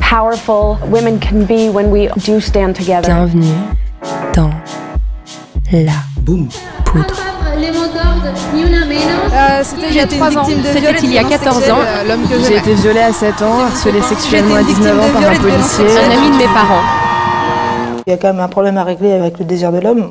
powerful women can be when we do stand together. Bienvenue dans la poudre. C'était il y a 3 ans. C'était il y a 14 ans. J'ai été violée à 7 ans, harcelée sexuellement à 19 ans par un policier. Un ami de mes parents. Il y a quand même un problème à régler avec le désir de l'homme.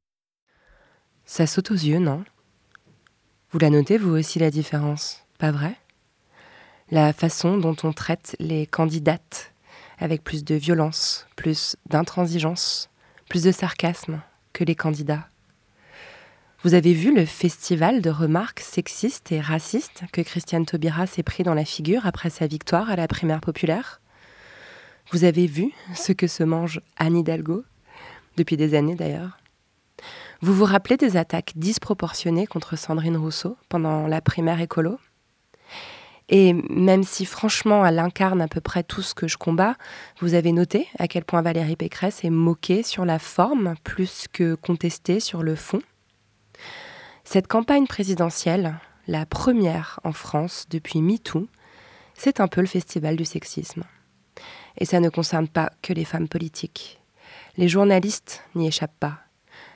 Ça saute aux yeux, non? Vous la notez, vous aussi, la différence, pas vrai? La façon dont on traite les candidates avec plus de violence, plus d'intransigeance, plus de sarcasme que les candidats? Vous avez vu le festival de remarques sexistes et racistes que Christiane Taubira s'est pris dans la figure après sa victoire à la primaire populaire? Vous avez vu ce que se mange Anne Hidalgo? Depuis des années d'ailleurs. Vous vous rappelez des attaques disproportionnées contre Sandrine Rousseau pendant la primaire écolo? Et même si franchement elle incarne à peu près tout ce que je combats, vous avez noté à quel point Valérie Pécresse est moquée sur la forme plus que contestée sur le fond? Cette campagne présidentielle, la première en France depuis MeToo, c'est un peu le festival du sexisme. Et ça ne concerne pas que les femmes politiques. Les journalistes n'y échappent pas.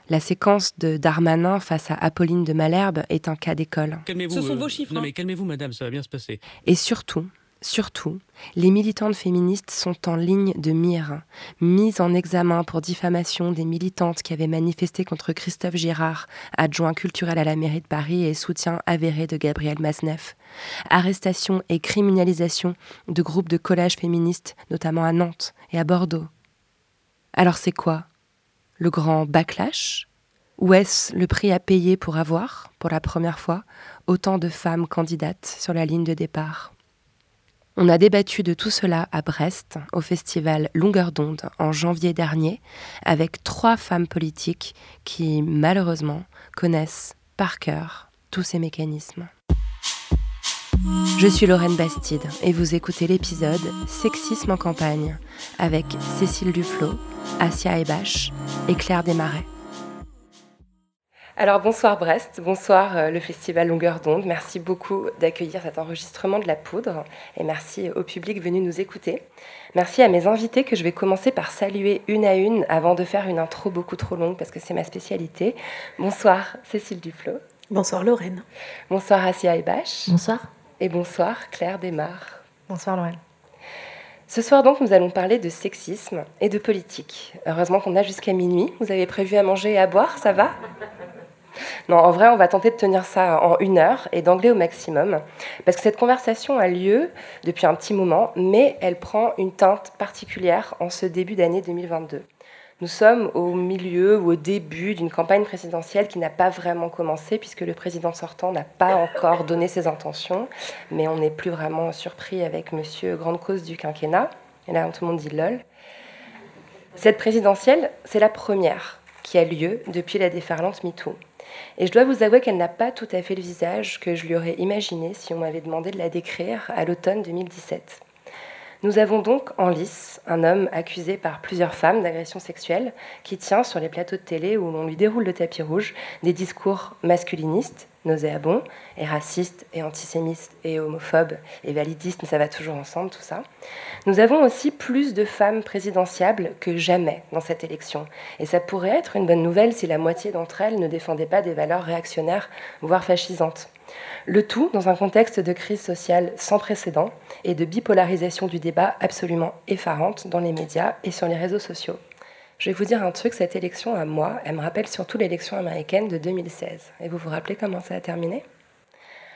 La séquence de Darmanin face à Apolline de Malherbe est un cas d'école. Calmez-vous. Ce sont euh, vos chiffres, Non, hein. mais calmez-vous, madame, ça va bien se passer. Et surtout, surtout, les militantes féministes sont en ligne de mire, mises en examen pour diffamation des militantes qui avaient manifesté contre Christophe Girard, adjoint culturel à la mairie de Paris et soutien avéré de Gabriel Mazneff. Arrestation et criminalisation de groupes de collage féministes, notamment à Nantes et à Bordeaux. Alors c'est quoi Le grand backlash? Ou est-ce le prix à payer pour avoir, pour la première fois, autant de femmes candidates sur la ligne de départ? On a débattu de tout cela à Brest, au festival Longueur d'onde, en janvier dernier, avec trois femmes politiques qui, malheureusement, connaissent par cœur tous ces mécanismes. Je suis Lorraine Bastide et vous écoutez l'épisode Sexisme en campagne avec Cécile Duflot, Asia Ebache et Claire Desmarais. Alors bonsoir Brest, bonsoir euh, le festival Longueur d'onde. Merci beaucoup d'accueillir cet enregistrement de la poudre et merci au public venu nous écouter. Merci à mes invités que je vais commencer par saluer une à une avant de faire une intro beaucoup trop longue parce que c'est ma spécialité. Bonsoir Cécile Duflot. Bonsoir Lorraine. Bonsoir Asia Ebache. Bonsoir. Et bonsoir Claire Desmar. Bonsoir Lorraine. Ce soir donc nous allons parler de sexisme et de politique. Heureusement qu'on a jusqu'à minuit. Vous avez prévu à manger et à boire, ça va? Non, en vrai, on va tenter de tenir ça en une heure et d'angler au maximum. Parce que cette conversation a lieu depuis un petit moment, mais elle prend une teinte particulière en ce début d'année 2022. Nous sommes au milieu ou au début d'une campagne présidentielle qui n'a pas vraiment commencé puisque le président sortant n'a pas encore donné ses intentions, mais on n'est plus vraiment surpris avec monsieur grande cause du quinquennat. Et là, tout le monde dit lol. Cette présidentielle, c'est la première qui a lieu depuis la déferlante MeToo. Et je dois vous avouer qu'elle n'a pas tout à fait le visage que je lui aurais imaginé si on m'avait demandé de la décrire à l'automne 2017. Nous avons donc en lice un homme accusé par plusieurs femmes d'agression sexuelle qui tient sur les plateaux de télé où l'on lui déroule le tapis rouge des discours masculinistes, nauséabonds, et racistes, et antisémites, et homophobes, et validistes, mais ça va toujours ensemble tout ça. Nous avons aussi plus de femmes présidentiables que jamais dans cette élection. Et ça pourrait être une bonne nouvelle si la moitié d'entre elles ne défendaient pas des valeurs réactionnaires, voire fascisantes. Le tout dans un contexte de crise sociale sans précédent et de bipolarisation du débat absolument effarante dans les médias et sur les réseaux sociaux. Je vais vous dire un truc, cette élection à moi, elle me rappelle surtout l'élection américaine de 2016. Et vous vous rappelez comment ça a terminé?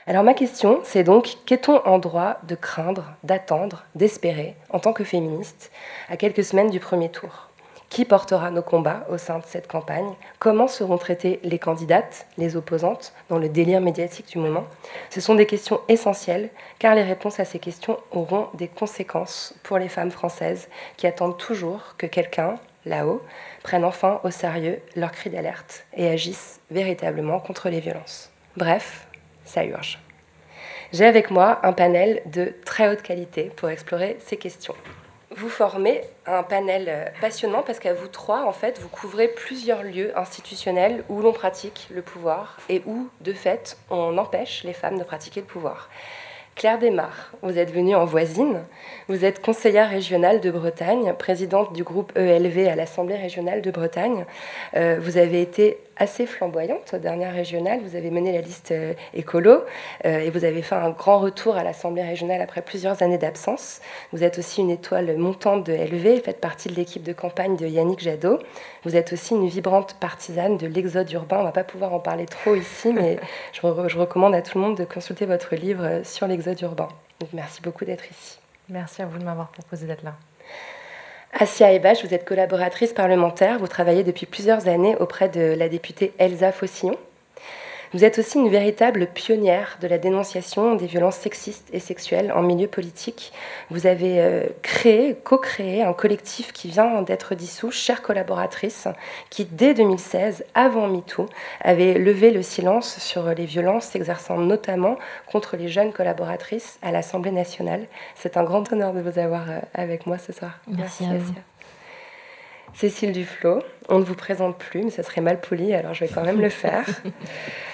Alors ma question, c'est donc, qu'est-on en droit de craindre, d'attendre, d'espérer, en tant que féministe, à quelques semaines du premier tour? Qui portera nos combats au sein de cette campagne? Comment seront traitées les candidates, les opposantes, dans le délire médiatique du moment? Ce sont des questions essentielles, car les réponses à ces questions auront des conséquences pour les femmes françaises qui attendent toujours que quelqu'un, là-haut, prenne enfin au sérieux leurs cris d'alerte et agisse véritablement contre les violences. Bref, ça urge. J'ai avec moi un panel de très haute qualité pour explorer ces questions vous formez un panel euh, passionnant parce qu'à vous trois, en fait, vous couvrez plusieurs lieux institutionnels où l'on pratique le pouvoir et où, de fait, on empêche les femmes de pratiquer le pouvoir. Claire Desmar, vous êtes venue en voisine. Vous êtes conseillère régionale de Bretagne, présidente du groupe ELV à l'Assemblée régionale de Bretagne. Euh, vous avez été assez flamboyante aux dernières régionales. Vous avez mené la liste euh, écolo euh, et vous avez fait un grand retour à l'Assemblée régionale après plusieurs années d'absence. Vous êtes aussi une étoile montante de LV, faites partie de l'équipe de campagne de Yannick Jadot. Vous êtes aussi une vibrante partisane de l'exode urbain. On ne va pas pouvoir en parler trop ici, mais je, je recommande à tout le monde de consulter votre livre sur l'exode urbain. Donc merci beaucoup d'être ici. Merci à vous de m'avoir proposé d'être là. Asia Ebache, vous êtes collaboratrice parlementaire. Vous travaillez depuis plusieurs années auprès de la députée Elsa Fossillon. Vous êtes aussi une véritable pionnière de la dénonciation des violences sexistes et sexuelles en milieu politique. Vous avez euh, créé, co-créé un collectif qui vient d'être dissous, chère collaboratrice, qui dès 2016, avant MeToo, avait levé le silence sur les violences s'exerçant notamment contre les jeunes collaboratrices à l'Assemblée nationale. C'est un grand honneur de vous avoir euh, avec moi ce soir. Merci, à vous. Cécile Duflo, on ne vous présente plus, mais ça serait mal poli, alors je vais quand même le faire.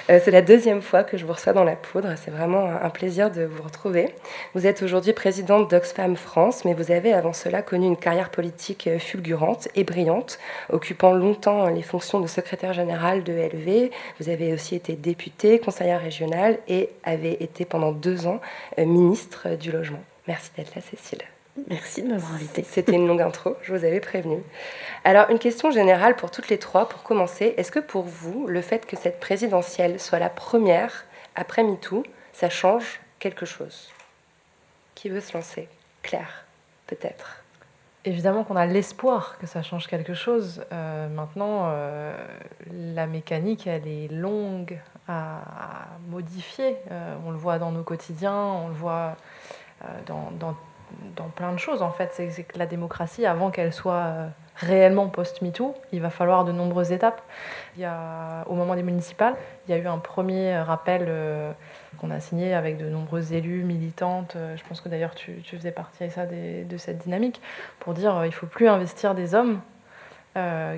Euh, c'est la deuxième fois que je vous reçois dans la poudre, c'est vraiment un plaisir de vous retrouver. Vous êtes aujourd'hui présidente d'Oxfam France, mais vous avez avant cela connu une carrière politique euh, fulgurante et brillante, occupant longtemps les fonctions de secrétaire générale de LV. Vous avez aussi été députée, conseillère régionale et avez été pendant deux ans euh, ministre du Logement. Merci d'être là, Cécile. Merci de m'avoir invité. C'était une longue intro, je vous avais prévenu. Alors, une question générale pour toutes les trois, pour commencer. Est-ce que pour vous, le fait que cette présidentielle soit la première après MeToo, ça change quelque chose? Qui veut se lancer? Claire, peut-être. Évidemment qu'on a l'espoir que ça change quelque chose. Euh, maintenant, euh, la mécanique, elle est longue à, modifier. Euh, on le voit dans nos quotidiens, on le voit dans, dans dans plein de choses en fait. C'est que la démocratie, avant qu'elle soit euh, réellement post-MeToo, il va falloir de nombreuses étapes. Il y a, au moment des municipales, il y a eu un premier rappel euh, qu'on a signé avec de nombreux élus, militantes. Euh, je pense que d'ailleurs tu, faisais partie ça, de cette dynamique pour dire il faut plus investir des hommes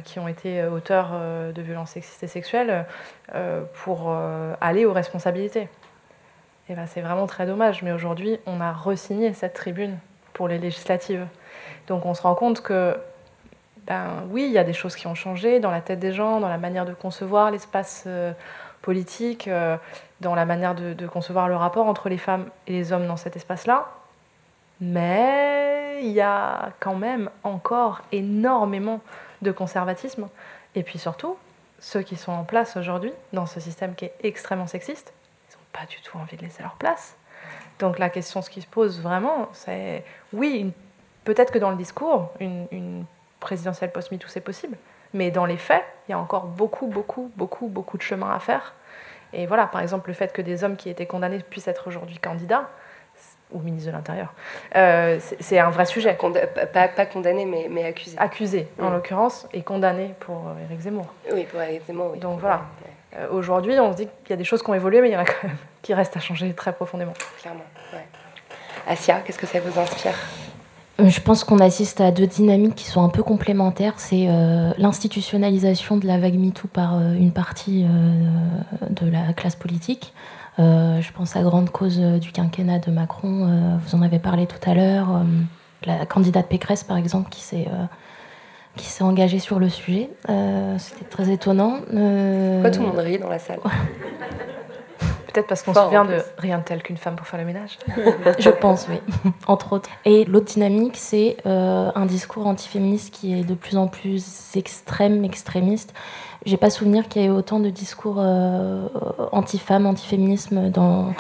qui ont été auteurs de violences sexistes et sexuelles pour aller aux responsabilités. Et ben, c'est vraiment très dommage. Mais aujourd'hui, on a resigné cette tribune pour les législatives. Donc on se rend compte que, ben, oui, il y a des choses qui ont changé dans la tête des gens, dans la manière de concevoir l'espace euh, politique, euh, dans la manière de, concevoir le rapport entre les femmes et les hommes dans cet espace-là. Mais il y a quand même encore énormément de conservatisme. Et puis surtout, ceux qui sont en place aujourd'hui dans ce système qui est extrêmement sexiste, pas du tout envie de laisser leur place. Donc la question, ce qui se pose vraiment, c'est oui, peut-être que dans le discours, une, présidentielle post-MeToo, c'est possible, mais dans les faits, il y a encore beaucoup, beaucoup, beaucoup, beaucoup de chemin à faire. Et voilà, par exemple, le fait que des hommes qui étaient condamnés puissent être aujourd'hui candidats, ou ministre de l'Intérieur, euh, c'est un vrai sujet. pas, pas, condamné, mais, mais accusé. Accusé, en l'occurrence, et condamné pour Éric Zemmour. Oui, pour Éric Zemmour, oui. Donc voilà. Euh, aujourd'hui, on se dit qu'il y a des choses qui ont évolué, mais il y en a quand même qui restent à changer très profondément. Clairement, ouais. Asia, qu'est-ce que ça vous inspire euh, je pense qu'on assiste à deux dynamiques qui sont un peu complémentaires. C'est euh, l'institutionnalisation de la vague MeToo par une partie de la classe politique. je pense à grande cause du quinquennat de Macron. vous en avez parlé tout à l'heure. la candidate Pécresse, par exemple, qui s'est qui s'est engagé sur le sujet. Euh, c'était très étonnant. Euh... Pourquoi tout le monde rit dans la salle Peut-être parce qu'on se souvient de rien de tel qu'une femme pour faire le ménage. Je pense, oui, entre autres. Et l'autre dynamique, c'est euh, un discours antiféministe qui est de plus en plus extrême, extrémiste. J'ai pas souvenir qu'il y ait autant de discours euh, anti-femmes, anti-féminisme dans,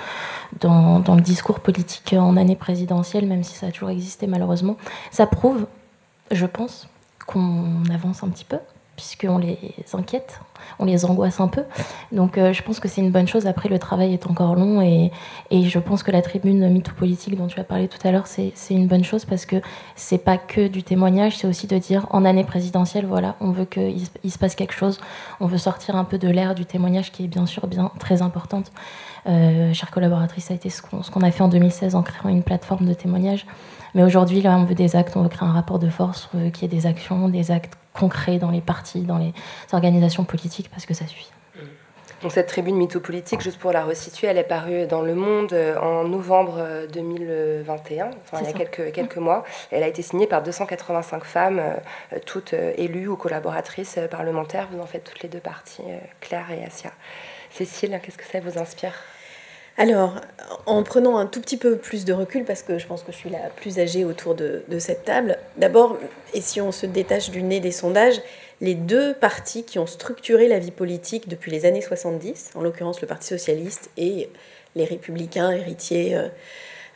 dans, dans, le discours politique en année présidentielle, même si ça a toujours existé malheureusement. Ça prouve, je pense, qu'on avance un petit peu puisqu'on les inquiète, on les angoisse un peu. Donc euh, je pense que c'est une bonne chose. Après, le travail est encore long et, et je pense que la tribune MeToo politique dont tu as parlé tout à l'heure, c'est une bonne chose parce que c'est pas que du témoignage, c'est aussi de dire en année présidentielle, voilà, on veut qu'il il se passe quelque chose, on veut sortir un peu de l'ère du témoignage qui est bien sûr bien très importante. Euh, chère collaboratrice, ça a été ce qu'on a fait en 2016 en créant une plateforme de témoignage. Mais aujourd'hui, là, on veut des actes, on veut créer un rapport de force, on veut qu'il y ait des actions, des actes concret dans les partis, dans les organisations politiques, parce que ça suffit. Donc cette tribune mythopolitique, juste pour la resituer, elle est parue dans Le Monde euh, en novembre 2021, euh, enfin, il y a quelques, quelques mois. Elle a été signée par 285 femmes, euh, toutes élues ou collaboratrices parlementaires. Vous en faites toutes les deux parties, Claire et Asia. Cécile, qu'est-ce que ça vous inspire? Alors, en prenant un tout petit peu plus de recul, parce que je pense que je suis la plus âgée autour de, cette table, d'abord, et si on se détache du nez des sondages, les deux partis qui ont structuré la vie politique depuis les années 70, en l'occurrence le Parti socialiste et les républicains héritiers euh,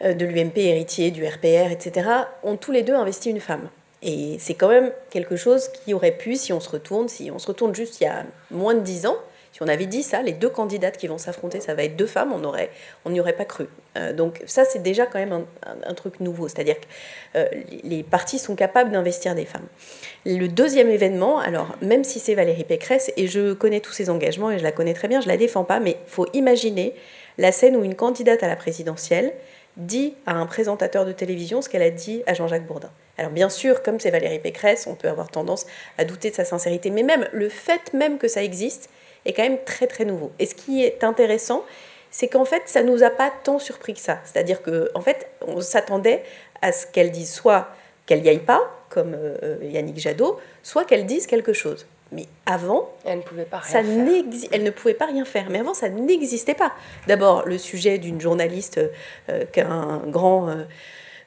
euh, de l'UMP, héritiers du RPR, etc., ont tous les deux investi une femme. Et c'est quand même quelque chose qui aurait pu, si on se retourne, si on se retourne juste il y a moins de dix ans, si on avait dit ça, les deux candidates qui vont s'affronter, ça va être deux femmes, on on n'y aurait pas cru. Euh, donc ça, c'est déjà quand même un, truc nouveau, c'est-à-dire que euh, les partis sont capables d'investir des femmes. Le deuxième événement, alors même si c'est Valérie Pécresse, et je connais tous ses engagements et je la connais très bien, je la défends pas, mais faut imaginer la scène où une candidate à la présidentielle dit à un présentateur de télévision ce qu'elle a dit à Jean-Jacques Bourdin. Alors bien sûr, comme c'est Valérie Pécresse, on peut avoir tendance à douter de sa sincérité, mais même le fait même que ça existe, est quand même très très nouveau. Et ce qui est intéressant, c'est qu'en fait, ça nous a pas tant surpris que ça. C'est-à-dire qu'en en fait, on s'attendait à ce qu'elle dise soit qu'elle n'y aille pas, comme euh, Yannick Jadot, soit qu'elle dise quelque chose. Mais avant, elle ne pouvait pas rien ça faire. Elle ne pouvait pas rien faire. Mais avant, ça n'existait pas. D'abord, le sujet d'une journaliste euh, qu'un grand euh,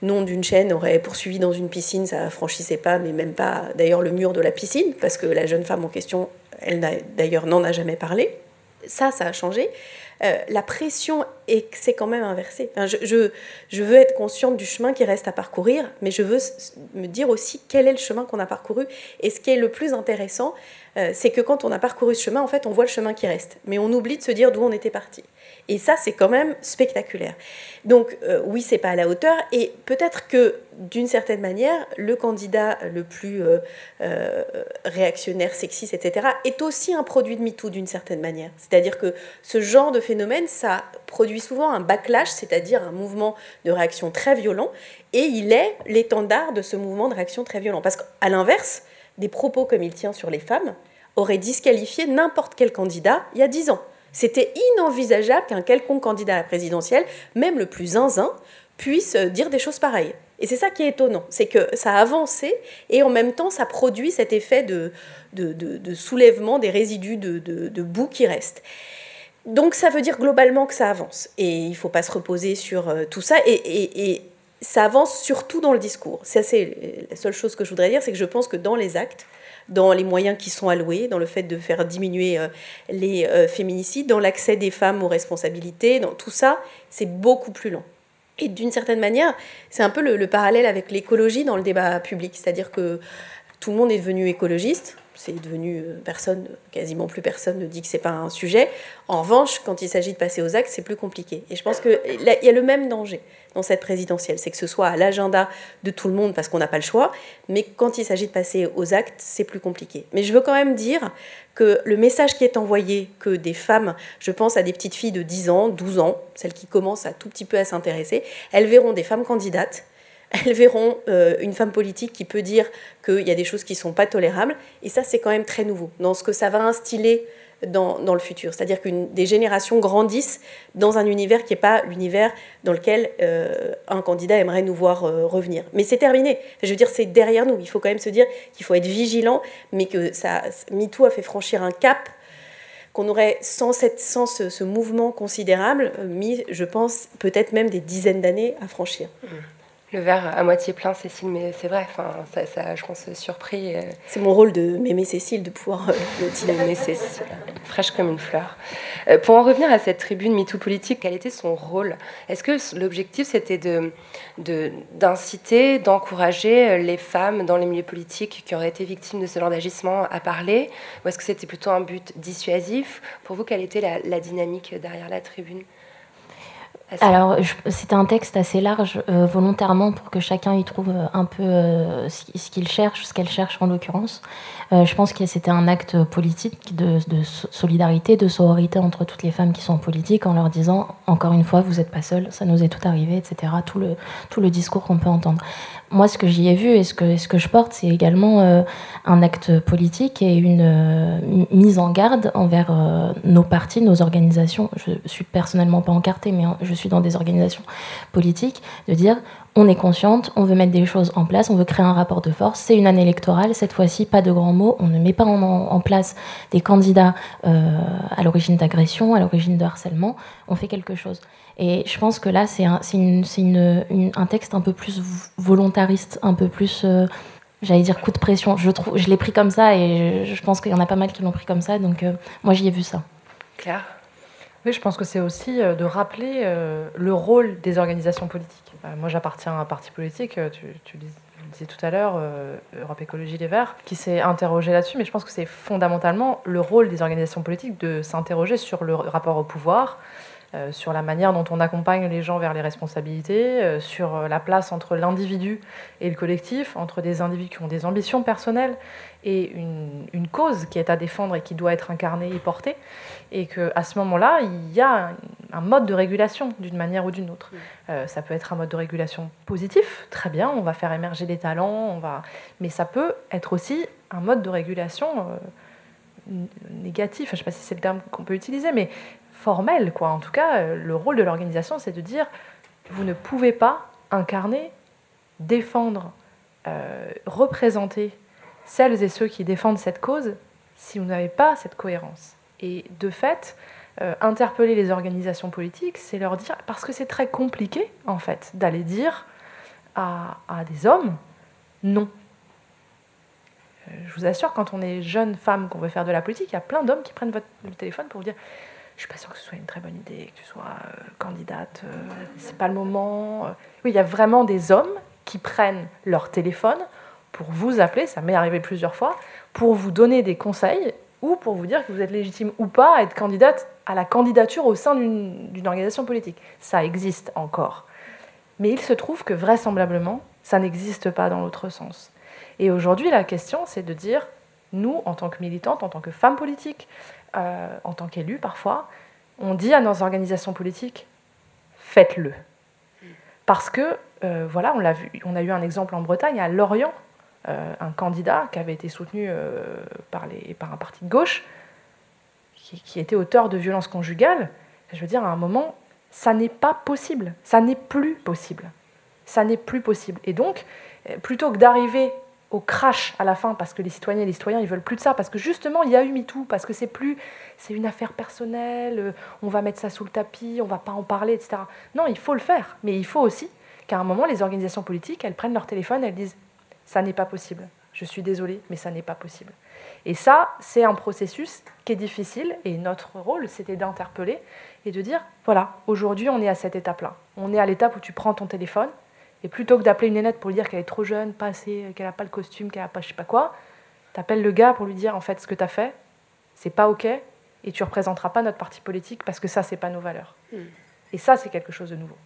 nom d'une chaîne aurait poursuivi dans une piscine, ça franchissait pas, mais même pas d'ailleurs le mur de la piscine, parce que la jeune femme en question elle d'ailleurs n'en a jamais parlé. Ça, ça a changé. Euh, la pression s'est quand même inversée. je, je, veux être consciente du chemin qui reste à parcourir, mais je veux me dire aussi quel est le chemin qu'on a parcouru. Et ce qui est le plus intéressant, euh, c'est que quand on a parcouru ce chemin, en fait, on voit le chemin qui reste. Mais on oublie de se dire d'où on était parti. Et ça, c'est quand même spectaculaire. Donc euh, oui, c'est pas à la hauteur. Et peut-être que d'une certaine manière, le candidat le plus euh, euh, réactionnaire, sexiste, etc., est aussi un produit de MeToo d'une certaine manière. C'est-à-dire que ce genre de phénomène, ça produit souvent un backlash, c'est-à-dire un mouvement de réaction très violent. Et il est l'étendard de ce mouvement de réaction très violent. Parce qu'à l'inverse, des propos comme il tient sur les femmes auraient disqualifié n'importe quel candidat il y a dix ans. C'était inenvisageable qu'un quelconque candidat à la présidentielle, même le plus zinzin, puisse dire des choses pareilles. Et c'est ça qui est étonnant, c'est que ça a avancé et en même temps ça produit cet effet de, de, soulèvement des résidus de, boue qui restent. Donc ça veut dire globalement que ça avance et il ne faut pas se reposer sur euh, tout ça et, et ça avance surtout dans le discours. C'est la seule chose que je voudrais dire, c'est que je pense que dans les actes, dans les moyens qui sont alloués, dans le fait de faire diminuer euh, les euh, féminicides, dans l'accès des femmes aux responsabilités, dans tout ça, c'est beaucoup plus lent. Et d'une certaine manière, c'est un peu le, parallèle avec l'écologie dans le débat public, c'est-à-dire que tout le monde est devenu écologiste, c'est devenu euh, personne, quasiment plus personne ne dit que c'est pas un sujet. En revanche, quand il s'agit de passer aux actes, c'est plus compliqué. Et je pense qu'il y a le même danger dans cette présidentielle, c'est que ce soit à l'agenda de tout le monde parce qu'on n'a pas le choix, mais quand il s'agit de passer aux actes, c'est plus compliqué. Mais je veux quand même dire que le message qui est envoyé, que des femmes, je pense à des petites filles de 10 ans, 12 ans, celles qui commencent à tout petit peu à s'intéresser, elles verront des femmes candidates elles verront euh, une femme politique qui peut dire qu'il y a des choses qui ne sont pas tolérables. Et ça, c'est quand même très nouveau dans ce que ça va instiller dans, le futur. C'est-à-dire que des générations grandissent dans un univers qui n'est pas l'univers dans lequel euh, un candidat aimerait nous voir euh, revenir. Mais c'est terminé. Je veux dire, c'est derrière nous. Il faut quand même se dire qu'il faut être vigilant, mais que ça, MeToo a fait franchir un cap qu'on aurait, sans, cette, sans ce, mouvement considérable, mis, je pense, peut-être même des dizaines d'années à franchir. Mmh le verre à moitié plein, Cécile, mais c'est vrai, enfin, ça, ça, je pense, surpris. Euh. C'est mon rôle de m'aimer Cécile, de pouvoir euh, le dire. Aimer Cécile, fraîche comme une fleur. Euh, pour en revenir à cette tribune MeToo politique, quel était son rôle? Est-ce que l'objectif, c'était d'inciter, de, d'encourager les femmes dans les milieux politiques qui auraient été victimes de ce genre d'agissement à parler? Ou est-ce que c'était plutôt un but dissuasif? Pour vous, quelle était la, la dynamique derrière la tribune? Alors, c'était un texte assez large, euh, volontairement, pour que chacun y trouve euh, un peu euh, ce qu'il cherche, ce qu'elle cherche en l'occurrence. je pense que c'était un acte politique de, solidarité, de sororité entre toutes les femmes qui sont en politique, en leur disant, encore une fois, vous n'êtes pas seules, ça nous est tout arrivé, etc. Tout le discours qu'on peut entendre moi, ce que j'y ai vu et ce que, je porte, c'est également euh, un acte politique et une euh, mise en garde envers euh, nos partis, nos organisations. Je suis personnellement pas encartée, mais je suis dans des organisations politiques, de dire on est consciente, on veut mettre des choses en place, on veut créer un rapport de force. C'est une année électorale, cette fois-ci, pas de grands mots. On ne met pas en, en place des candidats à l'origine d'agression, à l'origine de harcèlement. On fait quelque chose. Et je pense que là, c'est un, une, un texte un peu plus volontariste, un peu plus, euh, j'allais dire, coup de pression. Je, je l'ai pris comme ça et je, pense qu'il y en a pas mal qui l'ont pris comme ça. Donc euh, moi, j'y ai vu ça. Claire? Oui, je pense que c'est aussi euh, de rappeler le rôle des organisations politiques. moi, j'appartiens à un parti politique, tu, tu disais tout à l'heure, Europe Écologie Les Verts, qui s'est interrogé là-dessus, mais je pense que c'est fondamentalement le rôle des organisations politiques de s'interroger sur le rapport au pouvoir, sur la manière dont on accompagne les gens vers les responsabilités, euh, sur euh, la place entre l'individu et le collectif, entre des individus qui ont des ambitions personnelles et une, cause qui est à défendre et qui doit être incarnée et portée, et qu'à ce moment-là, il y a un, mode de régulation d'une manière ou d'une autre. ça peut être un mode de régulation positif, très bien, on va faire émerger des talents, on va... mais ça peut être aussi un mode de régulation négatif, je ne sais pas si c'est le terme qu'on peut utiliser, mais formel, quoi. En tout cas, euh, le rôle de l'organisation, c'est de dire vous ne pouvez pas incarner, défendre, euh, représenter celles et ceux qui défendent cette cause si vous n'avez pas cette cohérence. Et de fait, euh, interpeller les organisations politiques, c'est leur dire, parce que c'est très compliqué, en fait, d'aller dire à, des hommes non. je vous assure, quand on est jeune femme, qu'on veut faire de la politique, il y a plein d'hommes qui prennent votre, téléphone pour vous dire je suis pas sûre que ce soit une très bonne idée, que tu sois euh, candidate, euh, c'est pas le moment. Euh. Oui, il y a vraiment des hommes qui prennent leur téléphone pour vous appeler, ça m'est arrivé plusieurs fois, pour vous donner des conseils ou pour vous dire que vous êtes légitime ou pas à être candidate à la candidature au sein d'une organisation politique. Ça existe encore. Mais il se trouve que vraisemblablement, ça n'existe pas dans l'autre sens. Et aujourd'hui, la question, c'est de dire, nous, en tant que militantes, en tant que femmes politiques, euh, en tant qu'élu parfois, on dit à nos organisations politiques faites-le. Parce que, euh, voilà, on, a vu, on a eu un exemple en Bretagne, à Lorient, euh, un candidat qui avait été soutenu par, les, par un parti de gauche, qui, était auteur de violences conjugales. Je veux dire, à un moment, ça n'est pas possible. Ça n'est plus possible. Ça n'est plus possible. Et donc, plutôt que d'arriver au crash à la fin parce que les citoyens et les citoyens ils veulent plus de ça. Parce que justement il y a eu MeToo parce que c'est plus c'est une affaire personnelle euh, on va mettre ça sous le tapis on va pas en parler etc non il faut le faire. Mais il faut aussi qu'à un moment les organisations politiques elles prennent leur téléphone elles disent ça n'est pas possible. Je suis désolée mais ça n'est pas possible. Et ça c'est un processus qui est difficile. Et notre rôle c'était d'interpeller et de dire voilà aujourd'hui on est à cette étape là on est à l'étape où tu prends ton téléphone et plutôt que d'appeler une nénette pour lui dire qu'elle est trop jeune, pas assez, qu'elle n'a pas le costume, qu'elle n'a pas je sais pas quoi, t'appelles le gars pour lui dire en fait ce que tu as fait, c'est pas ok, et tu représenteras pas notre parti politique parce que ça, c'est pas nos valeurs. Hmm. Et ça, c'est quelque chose de nouveau.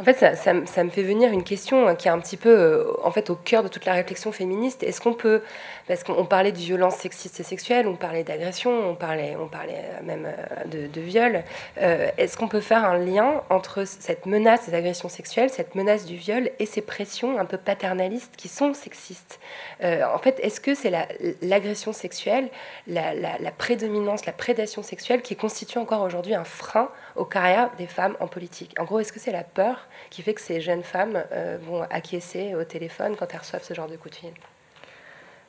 En fait, ça, me fait venir une question qui est un petit peu euh, en fait, au cœur de toute la réflexion féministe. Est-ce qu'on peut, parce qu'on parlait de violence sexiste et sexuelle, on parlait d'agression, on parlait, on parlait euh, même euh, de, de viol, est-ce qu'on peut faire un lien entre cette menace des agressions sexuelles, cette menace du viol et ces pressions un peu paternalistes qui sont sexistes? En fait, est-ce que c'est l'agression sexuelle, la, la prédominance, la prédation sexuelle qui constitue encore aujourd'hui un frein aux carrières des femmes en politique En gros, est-ce que c'est la peur qui fait que ces jeunes femmes euh, vont acquiescer au téléphone quand elles reçoivent ce genre de coup de fil?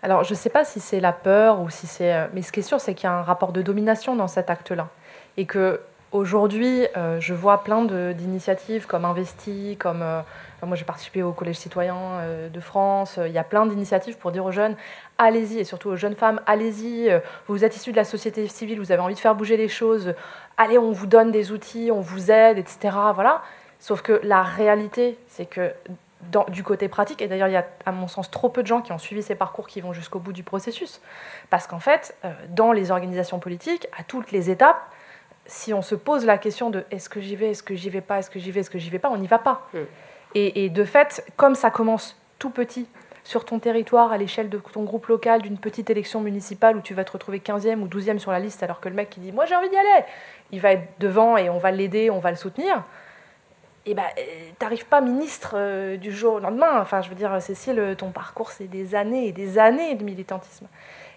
Alors, je ne sais pas si c'est la peur ou si c'est. Euh, mais ce qui est sûr, c'est qu'il y a un rapport de domination dans cet acte-là. Et que aujourd'hui, euh, je vois plein d'initiatives comme Investi, comme. Euh, moi, j'ai participé au Collège citoyen de France. Il y a plein d'initiatives pour dire aux jeunes allez-y, et surtout aux jeunes femmes allez-y. Vous êtes issus de la société civile, vous avez envie de faire bouger les choses. Allez, on vous donne des outils, on vous aide, etc. Voilà. Sauf que la réalité, c'est que du côté pratique. Et d'ailleurs, il y a, à mon sens, trop peu de gens qui ont suivi ces parcours qui vont jusqu'au bout du processus. Parce qu'en fait, euh, dans les organisations politiques, à toutes les étapes, si on se pose la question de est-ce que j'y vais, est-ce que j'y vais pas, est-ce que j'y vais, est-ce que j'y vais pas, on n'y va pas. Hmm. Et, de fait, comme ça commence tout petit, sur ton territoire, à l'échelle de ton groupe local, d'une petite élection municipale où tu vas te retrouver 15e ou 12e sur la liste, alors que le mec qui dit Moi j'ai envie d'y aller, il va être devant et on va l'aider, on va le soutenir et eh ben, euh, t'arrives pas ministre euh, du jour au lendemain. Enfin, je veux dire, Cécile, ton parcours, c'est des années et des années de militantisme.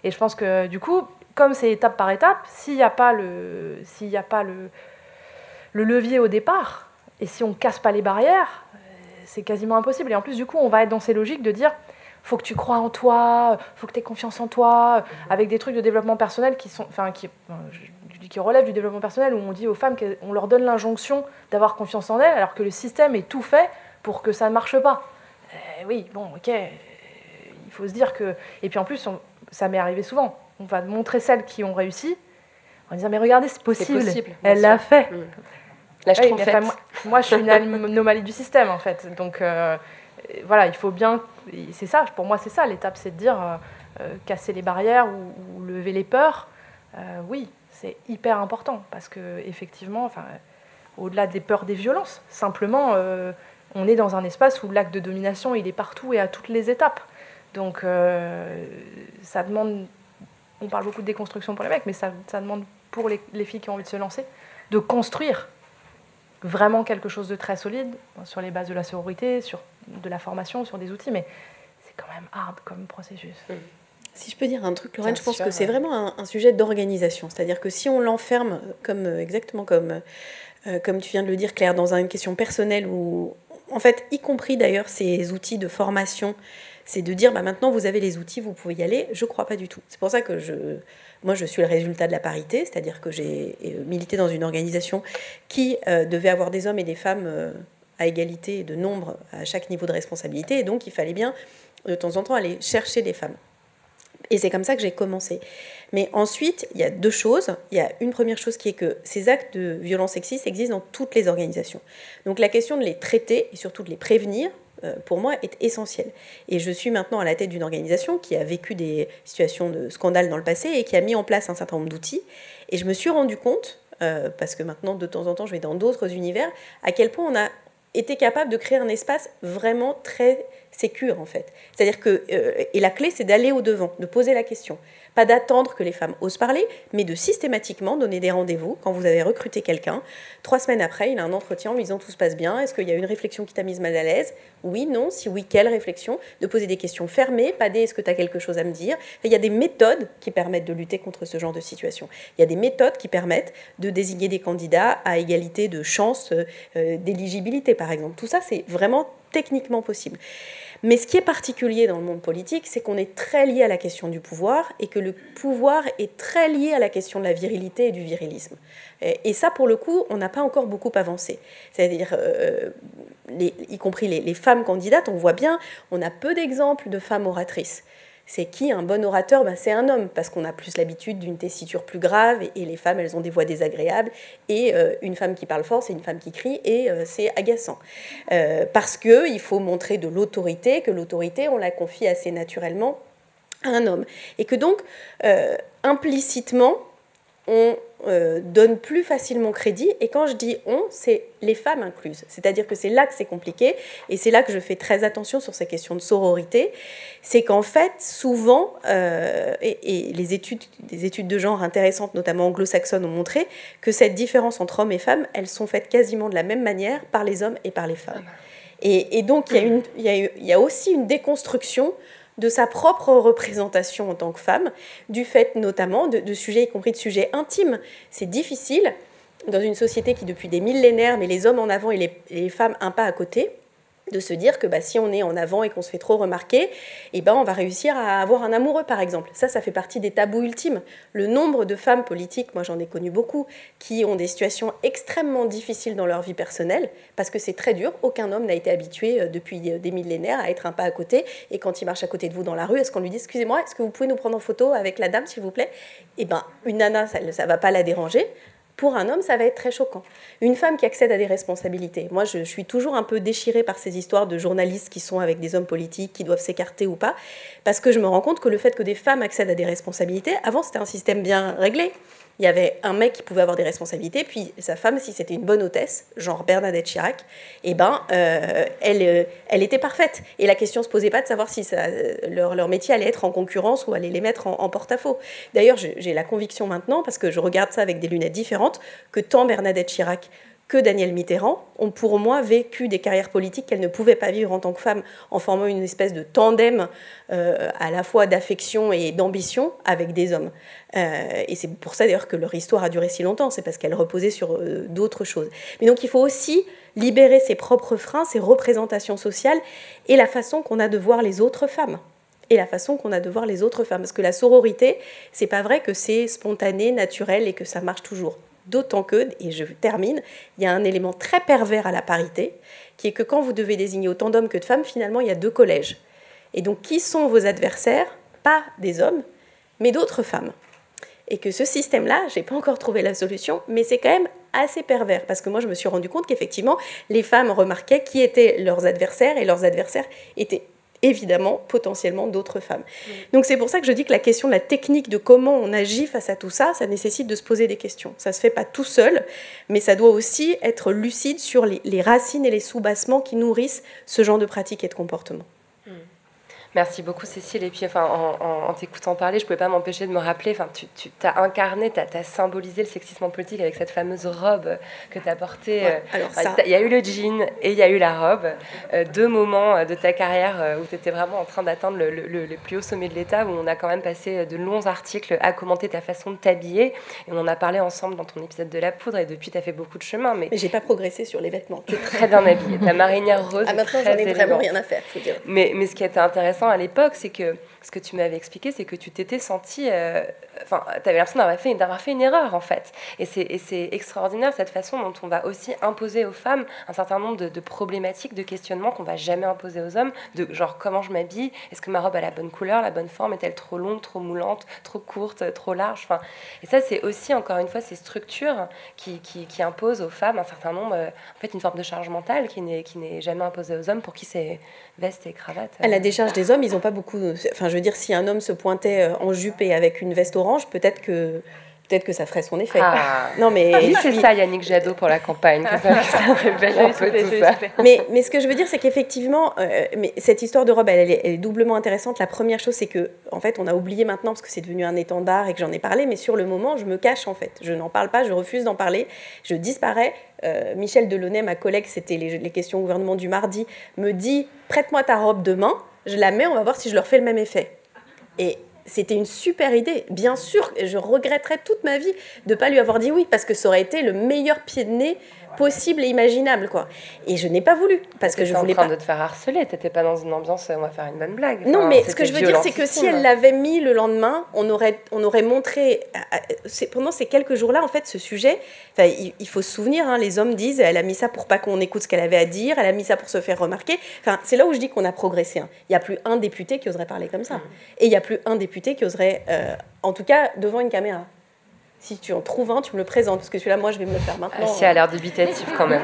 Et je pense que, du coup, comme c'est étape par étape, s'il n'y a pas, le, s'il y a pas le, le levier au départ, et si on casse pas les barrières, euh, c'est quasiment impossible. Et en plus, du coup, on va être dans ces logiques de dire faut que tu crois en toi, faut que tu aies confiance en toi, avec des trucs de développement personnel qui sont. Enfin, qui, qui relève du développement personnel, où on dit aux femmes qu'on leur donne l'injonction d'avoir confiance en elles, alors que le système est tout fait pour que ça ne marche pas. Eh oui, bon, ok, il faut se dire que... Et puis en plus, ça m'est arrivé souvent. On va montrer celles qui ont réussi, en disant, mais regardez, c'est possible, elle l'a fait. Mmh. La moi, je suis une anomalie du système, en fait. Donc, euh, voilà, il faut bien... C'est ça, pour moi, c'est ça, l'étape, c'est de dire, euh, euh, casser les barrières ou, lever les peurs. oui, c'est hyper important parce que effectivement, enfin, au-delà des peurs des violences, simplement, euh, on est dans un espace où l'acte de domination, il est partout et à toutes les étapes. Donc, euh, ça demande, on parle beaucoup de déconstruction pour les mecs, mais ça, ça demande pour les, les, filles qui ont envie de se lancer, de construire vraiment quelque chose de très solide sur les bases de la sororité, sur de la formation, sur des outils, mais c'est quand même hard comme processus. Mmh. Si je peux dire un truc, Lorraine, je pense que c'est vraiment un, sujet d'organisation. C'est-à-dire que si on l'enferme, comme, euh, exactement comme, euh, comme tu viens de le dire, Claire, dans une question personnelle, ou en fait, y compris d'ailleurs ces outils de formation, c'est de dire bah, maintenant vous avez les outils, vous pouvez y aller. Je ne crois pas du tout. C'est pour ça que je, moi, je suis le résultat de la parité, c'est-à-dire que j'ai euh, milité dans une organisation qui devait avoir des hommes et des femmes à égalité de nombre à chaque niveau de responsabilité. Et donc, il fallait bien de temps en temps aller chercher les femmes. Et c'est comme ça que j'ai commencé. Mais ensuite, il y a deux choses. Il y a une première chose qui est que ces actes de violence sexiste existent dans toutes les organisations. Donc la question de les traiter et surtout de les prévenir, euh, pour moi, est essentielle. Et je suis maintenant à la tête d'une organisation qui a vécu des situations de scandale dans le passé et qui a mis en place un certain nombre d'outils. Et je me suis rendu compte, euh, parce que maintenant, de temps en temps, je vais dans d'autres univers, à quel point on a été capable de créer un espace vraiment très sécure en fait. C'est-à-dire que euh, et la clé c'est d'aller au devant, de poser la question, pas d'attendre que les femmes osent parler, mais de systématiquement donner des rendez-vous quand vous avez recruté quelqu'un. Trois semaines après, il a un entretien en lui disant tout se passe bien. Est-ce qu'il y a une réflexion qui t'a mise mal à l'aise? Oui, non. Si oui, quelle réflexion? De poser des questions fermées, pas des est-ce que tu as quelque chose à me dire? Il y a des méthodes qui permettent de lutter contre ce genre de situation. Il y a des méthodes qui permettent de désigner des candidats à égalité de chance euh, d'éligibilité, par exemple. Tout ça, c'est vraiment techniquement possible. Mais ce qui est particulier dans le monde politique, c'est qu'on est très lié à la question du pouvoir et que le pouvoir est très lié à la question de la virilité et du virilisme. Et, ça, pour le coup, on n'a pas encore beaucoup avancé. C'est-à-dire, euh, y compris les, les femmes candidates, on voit bien, on a peu d'exemples de femmes oratrices. C'est qui un bon orateur? Ben, C'est un homme, parce qu'on a plus l'habitude d'une tessiture plus grave, et, les femmes, elles ont des voix désagréables, et euh, une femme qui parle fort, c'est une femme qui crie, et euh, c'est agaçant. Euh, parce qu'il faut montrer de l'autorité, que l'autorité, on la confie assez naturellement à un homme. Et que donc, implicitement, on euh, donne plus facilement crédit. Et quand je dis on, c'est les femmes incluses. C'est-à-dire que c'est là que c'est compliqué. Et c'est là que je fais très attention sur ces questions de sororité. C'est qu'en fait, souvent, euh, et, les études, des études de genre intéressantes, notamment anglo-saxonnes, ont montré que cette différence entre hommes et femmes, elles sont faites quasiment de la même manière par les hommes et par les femmes. Et, donc, il y, a une, il, y a, il y a aussi une déconstruction de sa propre représentation en tant que femme, du fait notamment de, sujets, y compris de sujets intimes. C'est difficile dans une société qui, depuis des millénaires, met les hommes en avant et les, femmes un pas à côté, de se dire que bah, si on est en avant et qu'on se fait trop remarquer, eh ben, on va réussir à avoir un amoureux, par exemple. Ça, ça fait partie des tabous ultimes. Le nombre de femmes politiques, moi j'en ai connu beaucoup, qui ont des situations extrêmement difficiles dans leur vie personnelle, parce que c'est très dur. Aucun homme n'a été habitué euh, depuis euh, des millénaires à être un pas à côté, et quand il marche à côté de vous dans la rue, est-ce qu'on lui dit, excusez-moi, est-ce que vous pouvez nous prendre en photo avec la dame, s'il vous plaît? Eh ben, une nana, ça ne va pas la déranger. Pour un homme, ça va être très choquant. Une femme qui accède à des responsabilités. Moi, je suis toujours un peu déchirée par ces histoires de journalistes qui sont avec des hommes politiques, qui doivent s'écarter ou pas, parce que je me rends compte que le fait que des femmes accèdent à des responsabilités, avant, c'était un système bien réglé il y avait un mec qui pouvait avoir des responsabilités, puis sa femme, si c'était une bonne hôtesse, genre Bernadette Chirac, eh ben, euh, elle, euh, elle était parfaite. Et la question ne se posait pas de savoir si ça, leur, leur, métier allait être en concurrence ou allait les mettre en, en porte-à-faux. D'ailleurs, j'ai la conviction maintenant, parce que je regarde ça avec des lunettes différentes, que tant Bernadette Chirac que Daniel Mitterrand ont pour moi vécu des carrières politiques qu'elles ne pouvaient pas vivre en tant que femmes en formant une espèce de tandem euh, à la fois d'affection et d'ambition avec des hommes. Euh, et c'est pour ça d'ailleurs que leur histoire a duré si longtemps, c'est parce qu'elle reposait sur euh, d'autres choses. Mais donc il faut aussi libérer ses propres freins, ses représentations sociales et la façon qu'on a de voir les autres femmes et la façon qu'on a de voir les autres femmes. Parce que la sororité, c'est pas vrai que c'est spontané, naturel et que ça marche toujours. D'autant que, et je termine, il y a un élément très pervers à la parité, qui est que quand vous devez désigner autant d'hommes que de femmes, finalement, il y a deux collèges. Et donc, qui sont vos adversaires? Pas des hommes, mais d'autres femmes. Et que ce système-là, je n'ai pas encore trouvé la solution, mais c'est quand même assez pervers, parce que moi, je me suis rendu compte qu'effectivement, les femmes remarquaient qui étaient leurs adversaires, et leurs adversaires étaient évidemment potentiellement d'autres femmes. Donc c'est pour ça que je dis que la question de la technique de comment on agit face à tout ça, ça nécessite de se poser des questions. Ça se fait pas tout seul, mais ça doit aussi être lucide sur les, les racines et les sous-bassements qui nourrissent ce genre de pratiques et de comportements. Merci beaucoup, Cécile. Et puis, enfin, en, t'écoutant parler, je ne pouvais pas m'empêcher de me rappeler, enfin, tu, tu as incarné, tu as, symbolisé le sexisme politique avec cette fameuse robe que tu as portée. Euh, alors Il y a eu le jean et il y a eu la robe. Euh, deux moments euh, de ta carrière où tu étais vraiment en train d'atteindre le, le, plus haut sommet de l'État, où on a quand même passé de longs articles à commenter ta façon de t'habiller. Et on en a parlé ensemble dans ton épisode de la poudre. Et depuis, tu as fait beaucoup de chemin. Mais, mais j'ai pas progressé sur les vêtements. Tu es très bien habillée. Ta marinière rose. Ah, maintenant, j'en ai vraiment rien à faire, faut dire. Mais, mais ce qui était intéressant, à l'époque, c'est que ce que tu m'avais expliqué, c'est que tu t'étais senti. Euh, enfin, tu avais l'impression d'avoir fait, d'avoir fait une erreur, en fait. Et c'est extraordinaire cette façon dont on va aussi imposer aux femmes un certain nombre de, problématiques, de questionnements qu'on va jamais imposer aux hommes, de genre comment je m'habille, est-ce que ma robe a la bonne couleur, la bonne forme, est-elle trop longue, trop moulante, trop courte, trop large enfin, Et ça, c'est aussi, encore une fois, ces structures qui, qui, qui, imposent aux femmes un certain nombre, euh, en fait, une forme de charge mentale qui n'est jamais imposée aux hommes, pour qui c'est veste et cravate. À la décharge des hommes, ils n'ont pas beaucoup. Enfin, je veux dire, si un homme se pointait euh, en jupe et avec une veste orange, peut-être que peut-être que ça ferait son effet. Ah. Non, mais c'est ça Yannick Jadot pour la campagne, que ça, Mais, mais ce que je veux dire, c'est qu'effectivement, euh, mais cette histoire de robe, elle, est, doublement intéressante. La première chose, c'est que, en fait, on a oublié maintenant parce que c'est devenu un étendard et que j'en ai parlé, mais sur le moment, je me cache en fait. Je n'en parle pas, je refuse d'en parler, je disparais. Euh, Michel Delaunay, ma collègue, c'était les, les questions au gouvernement du mardi, me dit prête-moi ta robe demain, je la mets, on va voir si je leur fais le même effet. Et c'était une super idée. Bien sûr, je regretterais toute ma vie de ne pas lui avoir dit oui, parce que ça aurait été le meilleur pied de nez possible et imaginable quoi. Et je n'ai pas voulu parce que je voulais en train pas de te faire harceler, t'étais pas dans une ambiance on va faire une bonne blague. non mais ce que je veux dire c'est que si elle l'avait mis le lendemain, on aurait on aurait montré pendant ces quelques jours-là en fait ce sujet, il, il, faut se souvenir hein, les hommes disent elle a mis ça pour pas qu'on écoute ce qu'elle avait à dire, elle a mis ça pour se faire remarquer. Enfin, c'est là où je dis qu'on a progressé. Hein. Il y a plus un député qui oserait parler comme ça. Mmh. Et il y a plus un député qui oserait euh, en tout cas devant une caméra si tu en trouves un, tu me le présentes, parce que celui-là, moi, je vais me le faire maintenant. Ah, si, a l'air dubitatif quand même.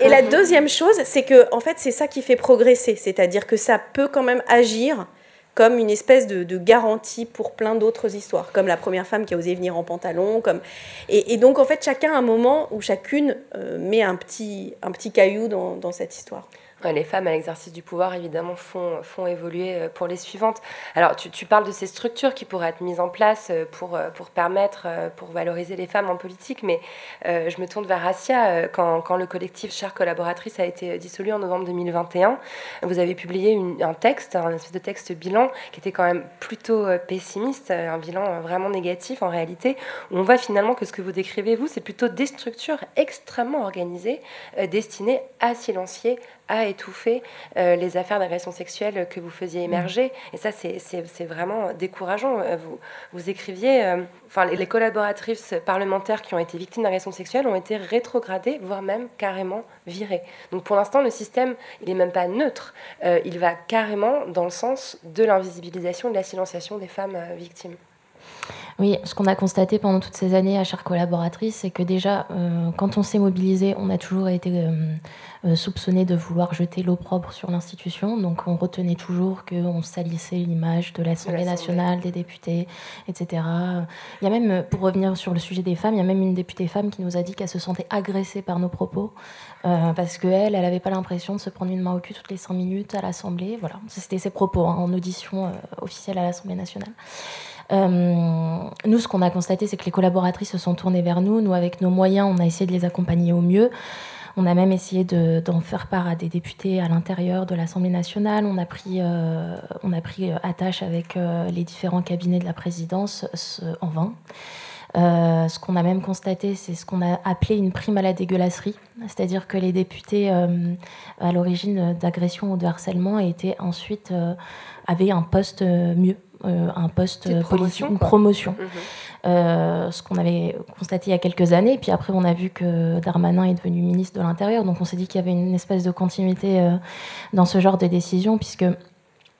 Et, la deuxième chose, c'est que, en fait, c'est ça qui fait progresser, c'est-à-dire que ça peut quand même agir comme une espèce de, garantie pour plein d'autres histoires, comme la première femme qui a osé venir en pantalon, comme et, donc en fait chacun a un moment où chacune euh, met un petit un petit caillou dans, dans cette histoire les femmes à l'exercice du pouvoir, évidemment, font, évoluer euh, pour les suivantes. Alors, tu, parles de ces structures qui pourraient être mises en place euh, pour, euh, pour permettre, pour valoriser les femmes en politique, mais je me tourne vers Asia. Quand, quand, le collectif Chère Collaboratrice a été dissolu en novembre 2021, vous avez publié un texte, un espèce de texte bilan qui était quand même plutôt pessimiste, un bilan vraiment négatif en réalité, où on voit finalement que ce que vous décrivez, vous, c'est plutôt des structures extrêmement organisées, destinées à silencier, a étouffé les affaires d'agression sexuelle que vous faisiez émerger. Et ça, c'est vraiment décourageant. Vous, vous écriviez, enfin, les collaboratrices parlementaires qui ont été victimes d'agression sexuelle ont été rétrogradées, voire même carrément virées. Donc pour l'instant, le système, il n'est même pas neutre. il va carrément dans le sens de l'invisibilisation, de la silenciation des femmes victimes. Oui, ce qu'on a constaté pendant toutes ces années à chère collaboratrice, c'est que déjà, euh, quand on s'est mobilisé, on a toujours été euh, euh, soupçonné de vouloir jeter l'opprobre sur l'institution. Donc on retenait toujours qu'on salissait l'image de l'Assemblée nationale, des députés, etc. Il y a même, pour revenir sur le sujet des femmes, il y a même une députée femme qui nous a dit qu'elle se sentait agressée par nos propos. parce qu'elle, elle n'avait pas l'impression de se prendre une main au cul toutes les cinq minutes à l'Assemblée. Voilà, c'était ses propos hein, en audition officielle à l'Assemblée nationale. Euh, nous, ce qu'on a constaté, c'est que les collaboratrices se sont tournées vers nous. Nous, avec nos moyens, on a essayé de les accompagner au mieux. On a même essayé d'en faire part à des députés à l'intérieur de l'Assemblée nationale. On a pris, euh, on a pris attache avec euh, les différents cabinets de la présidence en vain. ce qu'on a même constaté, c'est ce qu'on a appelé une prime à la dégueulasserie, c'est-à-dire que les députés à l'origine d'agression ou de harcèlement étaient ensuite avaient un poste mieux euh, un poste politique, une promotion. Mhm. Euh, ce qu'on avait constaté il y a quelques années. Puis après, on a vu que Darmanin est devenu ministre de l'Intérieur. Donc on s'est dit qu'il y avait une espèce de continuité euh, dans ce genre de décision, puisque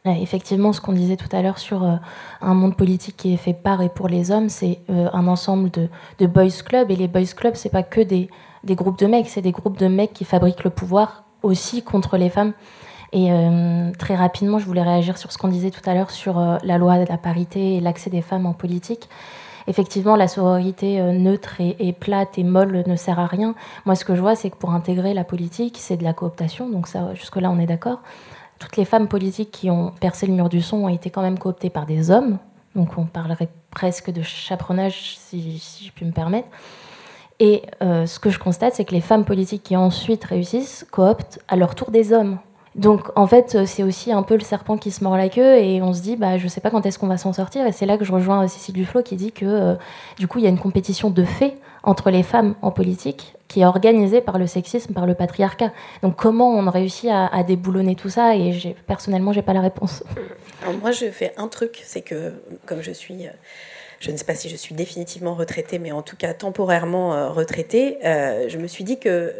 effectivement, ce qu'on disait tout à l'heure sur un monde politique qui est fait par et pour les hommes, c'est un ensemble de, de, boys clubs. Et les boys clubs, c'est pas que des, des groupes de mecs, c'est des groupes de mecs qui fabriquent le pouvoir aussi contre les femmes. Et euh, très rapidement, je voulais réagir sur ce qu'on disait tout à l'heure sur euh, la loi de la parité et l'accès des femmes en politique. Effectivement, la sororité euh, neutre et, plate et molle ne sert à rien. Moi, ce que je vois, c'est que pour intégrer la politique, c'est de la cooptation. Donc ça, jusque-là, on est d'accord. Toutes les femmes politiques qui ont percé le mur du son ont été quand même cooptées par des hommes. Donc on parlerait presque de chaperonnage, si, si je puis me permettre. Et ce que je constate, c'est que les femmes politiques qui ensuite réussissent cooptent à leur tour des hommes. Donc en fait, c'est aussi un peu le serpent qui se mord la queue et on se dit, bah, je sais pas quand est-ce qu'on va s'en sortir. Et c'est là que je rejoins Cécile Duflo qui dit que euh, du coup, il y a une compétition de fait entre les femmes en politique qui est organisée par le sexisme, par le patriarcat. Donc comment on réussit à, déboulonner tout ça Et personnellement, j'ai pas la réponse. moi, je fais un truc, c'est que comme je suis... Euh, je ne sais pas si je suis définitivement retraitée, mais en tout cas temporairement euh, retraitée, je me suis dit que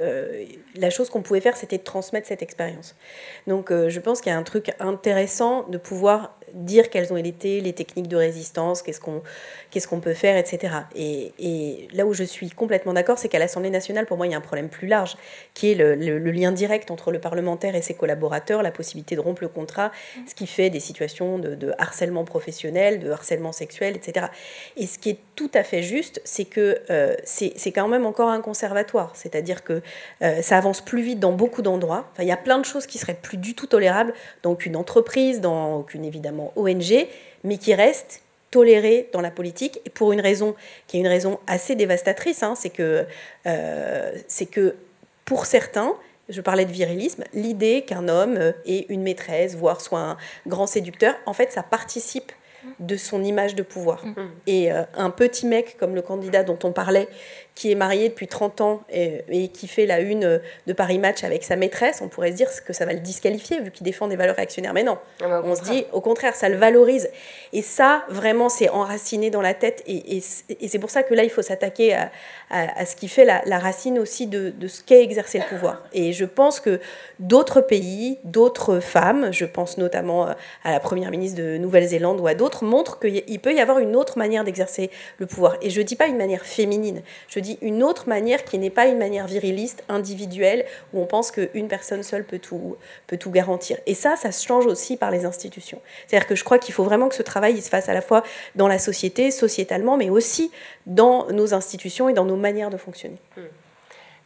la chose qu'on pouvait faire, c'était de transmettre cette expérience. Donc euh, je pense qu'il y a un truc intéressant de pouvoir dire quelles ont été les techniques de résistance, qu'est-ce qu'on qu'est-ce qu'on peut faire, etc. Et, là où je suis complètement d'accord, c'est qu'à l'Assemblée nationale, pour moi, il y a un problème plus large, qui est le, lien direct entre le parlementaire et ses collaborateurs, la possibilité de rompre le contrat, ce qui fait des situations de, harcèlement professionnel, de harcèlement sexuel, etc. Et ce qui est tout à fait juste, c'est que euh, c'est quand même encore un conservatoire, c'est-à-dire que euh, ça avance plus vite dans beaucoup d'endroits. Enfin, il y a plein de choses qui seraient plus du tout tolérables dans aucune entreprise, dans aucune évidemment ONG, mais qui restent tolérées dans la politique, et pour une raison qui est une raison assez dévastatrice, hein, c'est que, euh, c'est que pour certains, je parlais de virilisme, l'idée qu'un homme ait une maîtresse, voire soit un grand séducteur, en fait, ça participe de son image de pouvoir. Mm. Et euh, un petit mec comme le candidat dont on parlait, qui est marié depuis 30 ans et, qui fait la une de Paris Match avec sa maîtresse, on pourrait se dire que ça va le disqualifier vu qu'il défend des valeurs réactionnaires. Mais non, ah bah, on se dit au contraire, ça le valorise. Et ça, vraiment, c'est enraciné dans la tête. Et, c'est pour ça que là, il faut s'attaquer à, ce qui fait la, racine aussi de, ce qu'est exercer le pouvoir. Et je pense que d'autres pays, d'autres femmes, je pense notamment à la première ministre de Nouvelle-Zélande ou à d'autres, montrent qu'il peut y avoir une autre manière d'exercer le pouvoir. Et je ne dis pas une manière féminine. Je dis une autre manière qui n'est pas une manière viriliste, individuelle, où on pense qu'une personne seule peut tout, peut tout garantir. Et ça, ça se change aussi par les institutions. C'est-à-dire que je crois qu'il faut vraiment que ce travail il se fasse à la fois dans la société, sociétalement, mais aussi dans nos institutions et dans nos manières de fonctionner. Hmm.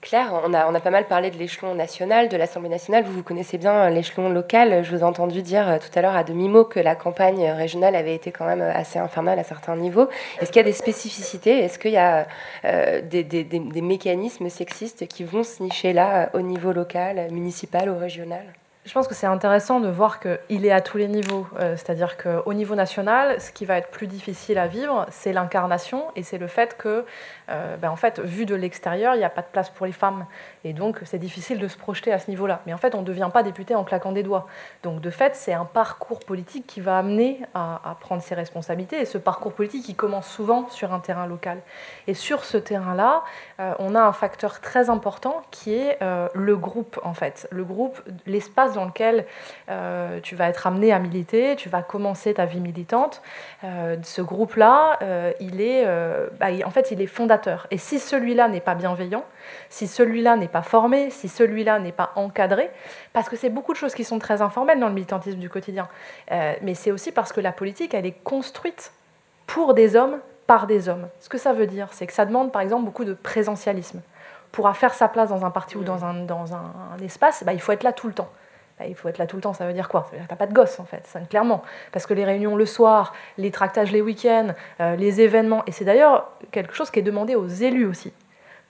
Claire, on a, on a pas mal parlé de l'échelon national, de l'Assemblée nationale. Vous, vous connaissez bien l'échelon local. Je vous ai entendu dire euh, tout à l'heure à demi-mot que la campagne régionale avait été quand même euh, assez infernale à certains niveaux. Est-ce qu'il y a des spécificités? Est-ce qu'il y a euh, des, mécanismes sexistes qui vont se nicher là au niveau local, municipal ou régional? Je pense que c'est intéressant de voir qu'il est à tous les niveaux. Euh, c'est-à-dire qu'au niveau national, ce qui va être plus difficile à vivre, c'est l'incarnation et c'est le fait que, euh, ben, en fait, vu de l'extérieur, il n'y a pas de place pour les femmes. Et donc, c'est difficile de se projeter à ce niveau-là. Mais en fait, on ne devient pas député en claquant des doigts. Donc, de fait, c'est un parcours politique qui va amener à, prendre ses responsabilités. Et ce parcours politique, il commence souvent sur un terrain local. Et sur ce terrain-là, euh, on a un facteur très important qui est le groupe, en fait. Le groupe, l'espace dans lequel euh, tu vas être amené à militer, tu vas commencer ta vie militante. Euh, ce groupe-là, euh, il est, bah, en fait, il est fondateur. Et si celui-là n'est pas bienveillant, si celui-là n'est pas formé, si celui-là n'est pas encadré, parce que c'est beaucoup de choses qui sont très informelles dans le militantisme du quotidien, mais c'est aussi parce que la politique, elle est construite pour des hommes, par des hommes. Ce que ça veut dire, c'est que ça demande par exemple beaucoup de présentialisme. Pour faire sa place dans un parti ou dans un, dans un, espace, bah, il faut être là tout le temps. Bah, il faut être là tout le temps, ça veut dire quoi? T'as pas de gosse en fait, ça, clairement. Parce que les réunions le soir, les tractages les week-ends, euh, les événements, et c'est d'ailleurs quelque chose qui est demandé aux élus aussi.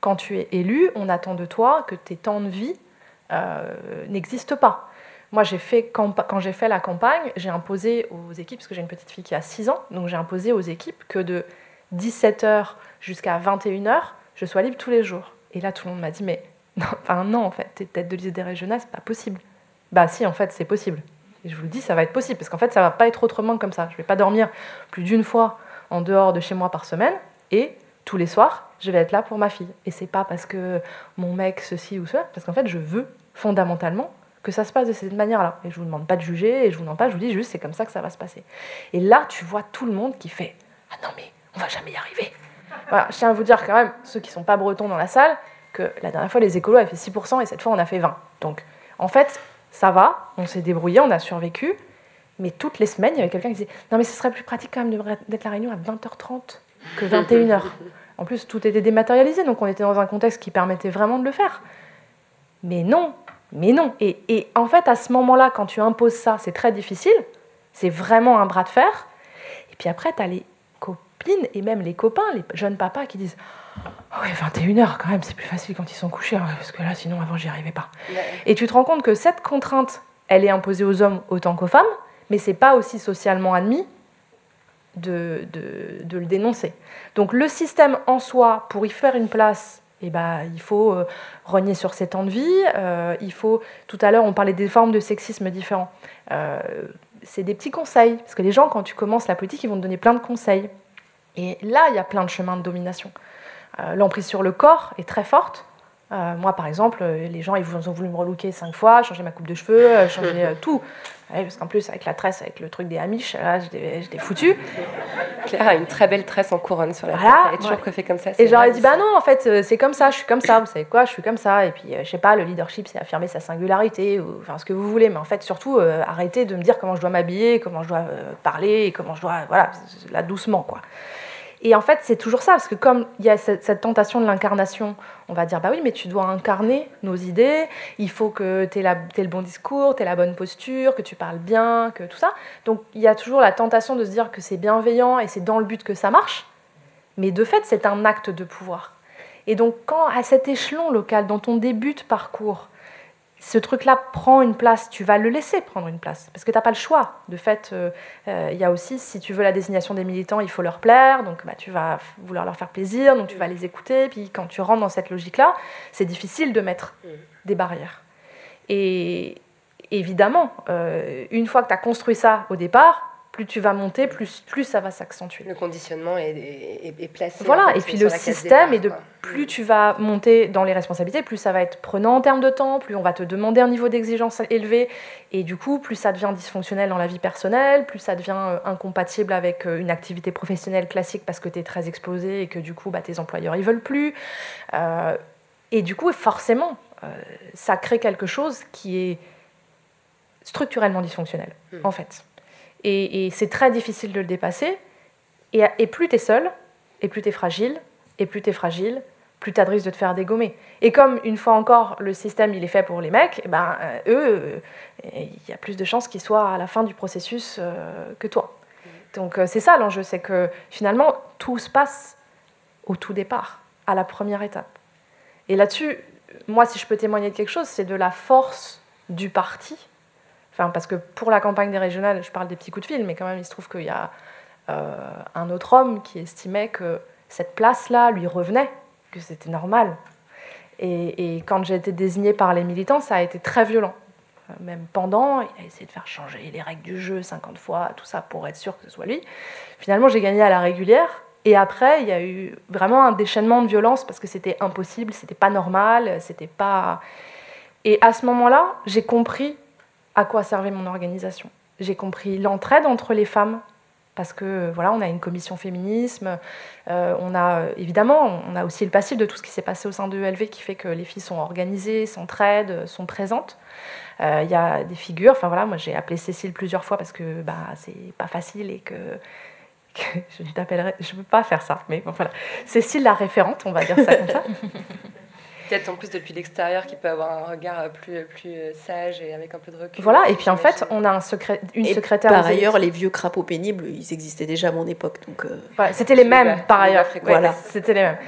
Quand tu es élu, on attend de toi que tes temps de vie euh, n'existent pas. Moi, j'ai fait, quand j'ai fait la campagne, j'ai imposé aux équipes, parce que j'ai une petite fille qui a 6 ans, donc j'ai imposé aux équipes que de 17h jusqu'à 21h, je sois libre tous les jours. Et là, tout le monde m'a dit, mais non, enfin non, en fait, t'es tête de liste des régionales, c'est pas possible. Bah si, en fait, c'est possible. Et je vous le dis, ça va être possible, parce qu'en fait, ça va pas être autrement comme ça. Je vais pas dormir plus d'une fois en dehors de chez moi par semaine, et tous les soirs, je vais être là pour ma fille. Et c'est pas parce que mon mec ceci ou cela, parce qu'en fait, je veux fondamentalement que ça se passe de cette manière-là. Et je vous demande pas de juger, et je vous demande pas, je vous dis juste, c'est comme ça que ça va se passer. Et là, tu vois tout le monde qui fait, ah non mais on va jamais y arriver. Voilà, je tiens à vous dire quand même, ceux qui sont pas bretons dans la salle, que la dernière fois, les écolos avaient fait 6%, et cette fois, on a fait 20. Donc, en fait, ça va, on s'est débrouillé, on a survécu. Mais toutes les semaines, il y avait quelqu'un qui disait Non, mais ce serait plus pratique quand même d'être la réunion à 20h30 que 21h. En plus, tout était dématérialisé, donc on était dans un contexte qui permettait vraiment de le faire. Mais non, mais non. Et, et en fait, à ce moment-là, quand tu imposes ça, c'est très difficile. C'est vraiment un bras de fer. Et puis après, tu as les copines et même les copains, les jeunes papas qui disent ah ouais, 21h quand même, c'est plus facile quand ils sont couchés, hein, parce que là, sinon, avant, j'y arrivais pas. Et tu te rends compte que cette contrainte, elle est imposée aux hommes autant qu'aux femmes, mais c'est pas aussi socialement admis de, de, le dénoncer. Donc le système en soi, pour y faire une place, eh ben, il faut euh, renier sur ses temps de vie. Euh, il faut, tout à l'heure, on parlait des formes de sexisme différents. Euh, c'est des petits conseils, parce que les gens, quand tu commences la politique, ils vont te donner plein de conseils. Et là, il y a plein de chemins de domination. Euh, l'emprise sur le corps est très forte. Euh, moi, par exemple, euh, les gens ils ont voulu me relooker cinq fois, changer ma coupe de cheveux, changer tout. parce qu'en plus, avec la tresse, avec le truc des Amish, là, je l'ai foutu. Claire a une très belle tresse en couronne sur la tête. Elle est toujours coiffée comme ça. Et j'aurais dit, bah non, en fait, c'est comme ça, je suis comme ça. Vous savez quoi, je suis comme ça. Et puis, je sais pas, le leadership, c'est affirmer sa singularité, ou enfin ce que vous voulez. Mais en fait, surtout, arrêtez de me dire comment je dois m'habiller, comment je dois parler, comment je dois. Voilà, là, doucement, quoi. Et en fait, c'est toujours ça, parce que comme il y a cette, tentation de l'incarnation, on va dire, bah oui, mais tu dois incarner nos idées, il faut que tu aies, le bon discours, tu aies la bonne posture, que tu parles bien, que tout ça. Donc il y a toujours la tentation de se dire que c'est bienveillant et c'est dans le but que ça marche, mais de fait, c'est un acte de pouvoir. Et donc quand à cet échelon local, dans ton début de parcours, ce truc-là prend une place, tu vas le laisser prendre une place, parce que tu n'as pas le choix. De fait, euh, euh, il y a aussi, si tu veux la désignation des militants, il faut leur plaire, donc bah, tu vas vouloir leur faire plaisir, donc tu vas les écouter, puis quand tu rentres dans cette logique-là, c'est difficile de mettre des barrières. Et évidemment, euh, une fois que tu as construit ça au départ, plus tu vas monter, plus, plus ça va s'accentuer. Le conditionnement est, est, placé. Voilà, et puis le système, et de plus tu vas monter dans les responsabilités, plus ça va être prenant en termes de temps, plus on va te demander un niveau d'exigence élevé, et du coup, plus ça devient dysfonctionnel dans la vie personnelle, plus ça devient euh, incompatible avec euh, une activité professionnelle classique parce que tu es très explosé et que du coup, bah, tes employeurs, ils veulent plus. Euh, et du coup, forcément, ça crée quelque chose qui est structurellement dysfonctionnel, hmm. en fait. Et, c'est très difficile de le dépasser. Et, plus tu es seul, et plus tu es fragile, et plus tu es fragile, plus tu as de risque de te faire dégommer. Et comme, une fois encore, le système il est fait pour les mecs, eh ben, euh, eux, euh, il y a plus de chances qu'ils soient à la fin du processus euh, que toi. Donc c'est ça l'enjeu, c'est que finalement, tout se passe au tout départ, à la première étape. Et là-dessus, moi, si je peux témoigner de quelque chose, c'est de la force du parti Enfin, parce que pour la campagne des régionales, je parle des petits coups de fil, mais quand même, il se trouve qu'il y a euh, un autre homme qui estimait que cette place-là lui revenait, que c'était normal. Et, et quand j'ai été désignée par les militants, ça a été très violent. Euh, Même pendant, il a essayé de faire changer les règles du jeu 50 fois, tout ça pour être sûr que ce soit lui. Finalement, j'ai gagné à la régulière. Et après, il y a eu vraiment un déchaînement de violence parce que c'était impossible, c'était pas normal, c'était pas. Et à ce moment-là, j'ai compris à quoi servait mon organisation. J'ai compris l'entraide entre les femmes parce que voilà, on a une commission féminisme, euh, on a évidemment, on a aussi le passif de tout ce qui s'est passé au sein de ELV qui fait que les filles sont organisées, s'entraident, sont présentes. Euh, Il y a des figures, enfin voilà, moi j'ai appelé Cécile plusieurs fois parce que bah, c'est pas facile et que, je t'appellerai, je peux pas faire ça, mais bon, voilà. Cécile la référente, on va dire ça comme ça. Peut-être en plus depuis l'extérieur qui peut avoir un regard plus, plus sage et avec un peu de recul. Voilà, et puis en fait, on a un secré... une Et secrétaire. Par ailleurs, les vieux crapauds pénibles, ils existaient déjà à mon époque. Donc, euh, Ouais, c'était les mêmes, par ailleurs. Voilà. C'était les mêmes.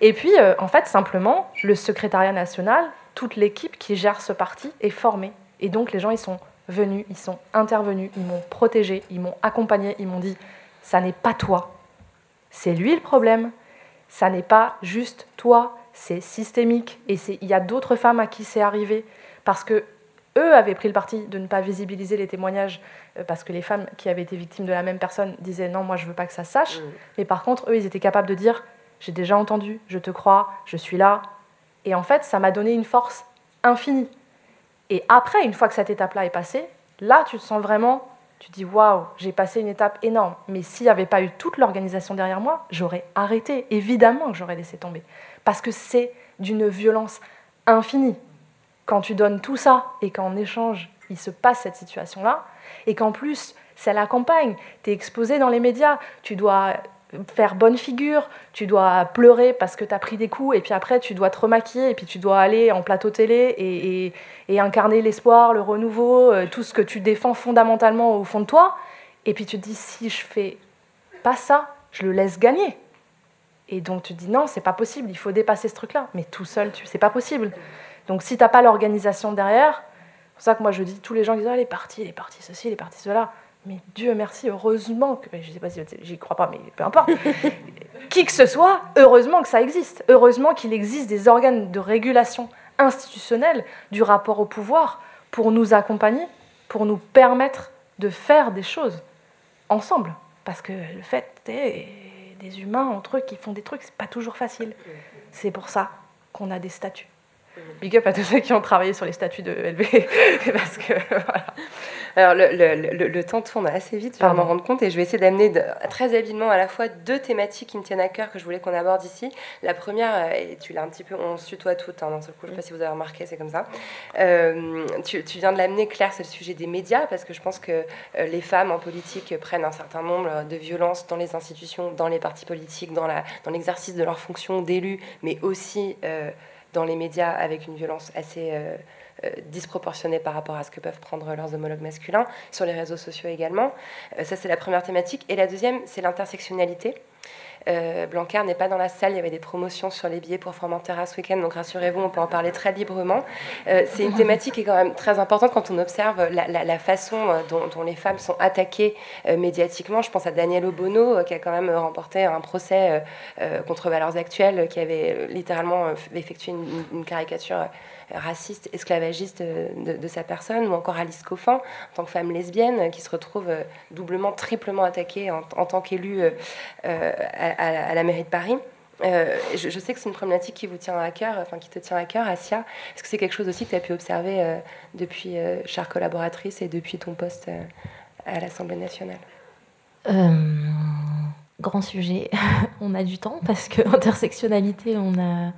Et puis, euh, en fait, simplement, le secrétariat national, toute l'équipe qui gère ce parti est formée. Et donc, les gens, ils sont venus, ils sont intervenus, ils m'ont protégé, ils m'ont accompagné, ils m'ont dit ça n'est pas toi, c'est lui le problème. Ça n'est pas juste toi, c'est systémique. Et il y a d'autres femmes à qui c'est arrivé parce que eux avaient pris le parti de ne pas visibiliser les témoignages euh, parce que les femmes qui avaient été victimes de la même personne disaient non, moi je veux pas que ça sache. Mais par contre, eux, ils étaient capables de dire j'ai déjà entendu, je te crois, je suis là. Et en fait, ça m'a donné une force infinie. Et après, une fois que cette étape-là est passée, là, tu te sens vraiment, tu te dis waouh, j'ai passé une étape énorme. Mais s'il n'y avait pas eu toute l'organisation derrière moi, j'aurais arrêté. Évidemment que j'aurais laissé tomber. Parce que c'est d'une violence infinie. Quand tu donnes tout ça et qu'en échange, il se passe cette situation-là, et qu'en plus, c'est la campagne, tu es exposé dans les médias, tu dois faire bonne figure, tu dois pleurer parce que tu as pris des coups, et puis après tu dois te remaquiller, et puis tu dois aller en plateau télé et, et- incarner l'espoir, le renouveau, euh, tout ce que tu défends fondamentalement au fond de toi, et puis tu te dis si je fais pas ça, je le laisse gagner. Et donc tu te dis non, c'est pas possible, il faut dépasser ce truc-là. Mais tout seul, tu c'est pas possible. Donc si t'as pas l'organisation derrière, c'est pour ça que moi je dis tous les gens qui disent ah, les partis, les partis ceci, les partis cela. Mais Dieu merci, heureusement que je sais pas si j'y crois pas, mais peu importe. Qui que ce soit, heureusement que ça existe. Heureusement qu'il existe des organes de régulation institutionnelle du rapport au pouvoir pour nous accompagner, pour nous permettre de faire des choses ensemble. Parce que le fait est des humains entre eux qui font des trucs, c'est pas toujours facile. C'est pour ça qu'on a des statuts. Big up à tous ceux qui ont travaillé sur les statuts de LV. parce que voilà. Alors, le, le- le- le temps tourne assez vite, je vais m'en rendre compte, et je vais essayer d'amener très habilement à la fois deux thématiques qui me tiennent à cœur que je voulais qu'on aborde ici. La première, euh, et tu l'as un petit peu, on se tutoie toutes, hein, d'un seul coup, je ne sais pas si vous avez remarqué, c'est comme ça. Euh, tu, tu viens de l'amener, Claire, c'est le sujet des médias, parce que je pense que euh, les femmes en politique prennent un certain nombre de violences dans les institutions, dans les partis politiques, dans dans l'exercice de leur fonction d'élu, mais aussi euh, dans les médias avec une violence assez euh, disproportionnée par rapport à ce que peuvent prendre leurs homologues masculins, sur les réseaux sociaux également. Euh, ça, c'est la première thématique. Et la deuxième, c'est l'intersectionnalité. Euh, Blanquer n'est pas dans la salle, il y avait des promotions sur les billets pour Formentera ce week-end, donc rassurez-vous, on peut en parler très librement. Euh, c'est une thématique qui est quand même très importante quand on observe la, façon euh, dont, les femmes sont attaquées euh, médiatiquement. Je pense à Daniel Obono, euh, qui a quand même remporté un procès euh, euh, contre Valeurs Actuelles, euh, qui avait euh, littéralement euh, effectué une, caricature euh, raciste, esclavagiste euh, de, sa personne, ou encore Alice Coffin, en tant que femme lesbienne, euh, qui se retrouve euh, doublement, triplement attaquée en, tant qu'élue à, la mairie de Paris. Je, sais que c'est une problématique qui vous tient à cœur, enfin qui te tient à cœur, Asia. Est-ce que c'est quelque chose aussi que tu as pu observer depuis, chère collaboratrice, et depuis ton poste à l'Assemblée nationale? Grand sujet. on a du temps parce que intersectionnalité, on a,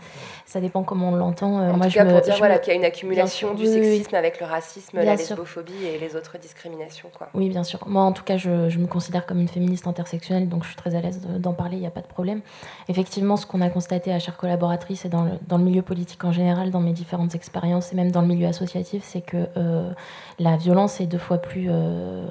ça dépend comment on l'entend. Euh, En moi, tout je cas, me- pour dire voilà, me- qu'il y a une accumulation du oui, sexisme avec le racisme, Bien la sûr. lesbophobie et les autres discriminations. Quoi. Oui, bien sûr. Moi, en tout cas, je, je me considère comme une féministe intersectionnelle, donc je suis très à l'aise de- d'en parler, il n'y a pas de problème. Effectivement, ce qu'on a constaté à chère collaboratrice et dans le, dans le milieu politique en général, dans mes différentes expériences et même dans le milieu associatif, c'est que euh, la violence est deux fois plus euh,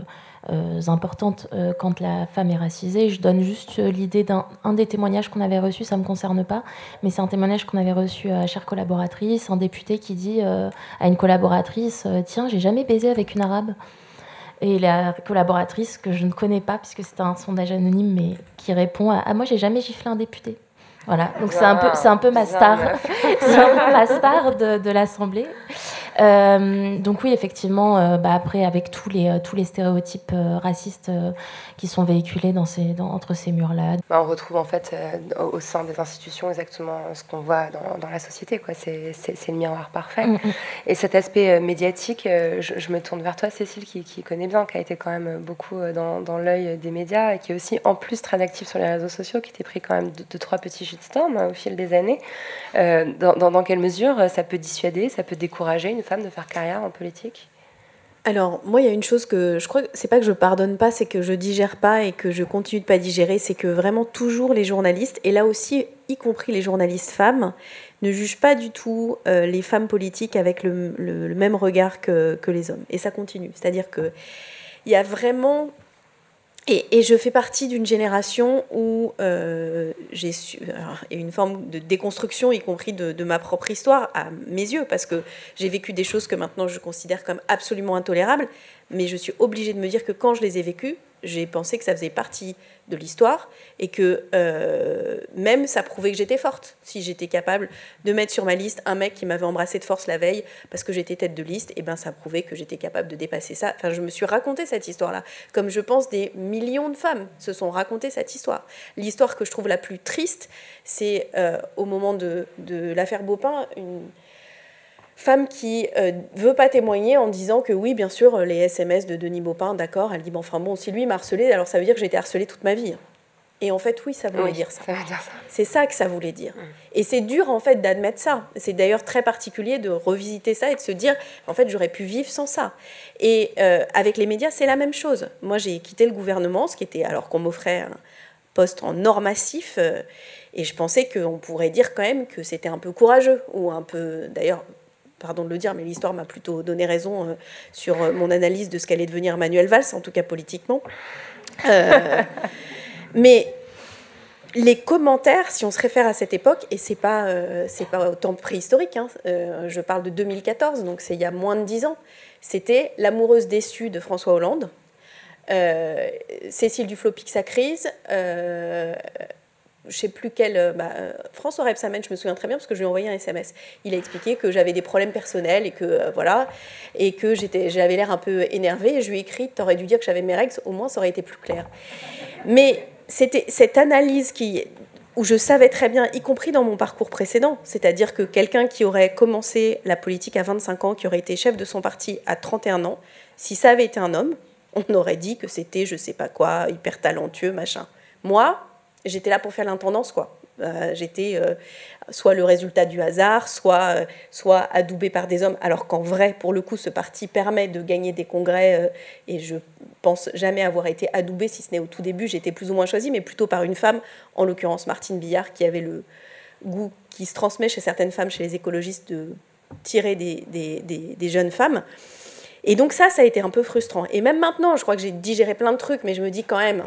importantes quand la femme est racisée. Je donne juste l'idée d'un des témoignages qu'on avait reçu, ça ne me concerne pas, mais c'est un témoignage qu'on avait reçu à chère collaboratrice, un député qui dit à une collaboratrice Tiens, j'ai jamais baisé avec une arabe. Et la collaboratrice que je ne connais pas, puisque c'est un sondage anonyme, mais qui répond à, Moi, j'ai jamais giflé un député. Voilà, donc c'est un peu, c'est un peu ma star, c'est un peu ma star de, de l'Assemblée. Euh, donc oui, effectivement, euh, bah après, avec tous les, euh, tous les stéréotypes racistes qui sont véhiculés dans ces, dans, entre ces murs-là. Bah, on retrouve en fait au sein des institutions exactement ce qu'on voit dans, dans, la société. Quoi. C'est, c'est, le miroir parfait. Mm, mm. Et cet aspect médiatique, je, me tourne vers toi, Cécile, qui, qui, connaît bien, qui a été quand même beaucoup dans, dans l'œil des médias et qui est aussi en plus très actif sur les réseaux sociaux, qui était pris quand même de, trois petits shitstorms au fil des années. Dans, quelle mesure ça peut dissuader, ça peut décourager une de faire carrière en politique? Alors, moi, il y a une chose que je crois que c'est pas que je pardonne pas, c'est que je digère pas et que je continue de pas digérer. C'est que vraiment, toujours les journalistes, et là aussi, y compris les journalistes femmes, ne jugent pas du tout euh, les femmes politiques avec le, même regard que, que, les hommes. Et ça continue. C'est-à-dire qu'il y a vraiment et, je fais partie d'une génération où euh, j'ai su, une forme de déconstruction, y compris de, ma propre histoire, à mes yeux, parce que j'ai vécu des choses que maintenant je considère comme absolument intolérables, mais je suis obligée de me dire que quand je les ai vécues, j'ai pensé que ça faisait partie de l'histoire et que euh, même ça prouvait que j'étais forte. Si j'étais capable de mettre sur ma liste un mec qui m'avait embrassé de force la veille parce que j'étais tête de liste, et eh ben ça prouvait que j'étais capable de dépasser ça. Enfin, je me suis raconté cette histoire-là, comme je pense des millions de femmes se sont racontées cette histoire. L'histoire que je trouve la plus triste, c'est euh, au moment de, de l'affaire Baupin, femme qui euh, veut pas témoigner en disant que oui, bien sûr, les SMS de Denis Baupin, d'accord, elle dit, bon, enfin bon, si lui m'a harcelé, alors ça veut dire que j'ai été harcelée toute ma vie. Et en fait, oui, ça voulait dire ça. C'est ça que ça voulait dire. Mm. Et c'est dur, en fait, d'admettre ça. C'est d'ailleurs très particulier de revisiter ça et de se dire, en fait, j'aurais pu vivre sans ça. Et euh, avec les médias, c'est la même chose. Moi, j'ai quitté le gouvernement, ce qui était alors qu'on m'offrait un poste en or massif. Euh, et je pensais qu'on pourrait dire quand même que c'était un peu courageux, ou un peu, d'ailleurs, pardon de le dire, mais l'histoire m'a plutôt donné raison euh, sur euh, mon analyse de ce qu'allait devenir Manuel Valls, en tout cas politiquement. Euh, mais les commentaires, si on se réfère à cette époque, et c'est pas c'est pas autant préhistorique, hein, je parle de 2014, donc c'est il y a moins de dix ans, c'était l'amoureuse déçue de François Hollande, Cécile Duflo pique sa crise, je sais plus quel. Euh, bah, François Rebsamen, je me souviens très bien parce que je lui ai envoyé un SMS. Il a expliqué que j'avais des problèmes personnels et que euh, voilà, et que j'étais, j'avais l'air un peu énervée. Et je lui ai écrit, t'aurais dû dire que j'avais mes règles, au moins ça aurait été plus clair. Mais c'était cette analyse qui, où je savais très bien, y compris dans mon parcours précédent, c'est-à-dire que quelqu'un qui aurait commencé la politique à 25 ans, qui aurait été chef de son parti à 31 ans, si ça avait été un homme, on aurait dit que c'était je sais pas quoi, hyper talentueux, machin. Moi, j'étais là pour faire l'intendance, quoi. Euh, j'étais euh, soit le résultat du hasard, soit, euh, soit adoubé par des hommes, alors qu'en vrai, pour le coup, ce parti permet de gagner des congrès, et je pense jamais avoir été adoubé, si ce n'est au tout début, j'étais plus ou moins choisie, mais plutôt par une femme, en l'occurrence Martine Billard, qui avait le goût qui se transmet chez certaines femmes, chez les écologistes, de tirer des, des, des jeunes femmes. Et donc ça, ça a été un peu frustrant. Et même maintenant, je crois que j'ai digéré plein de trucs, mais je me dis quand même,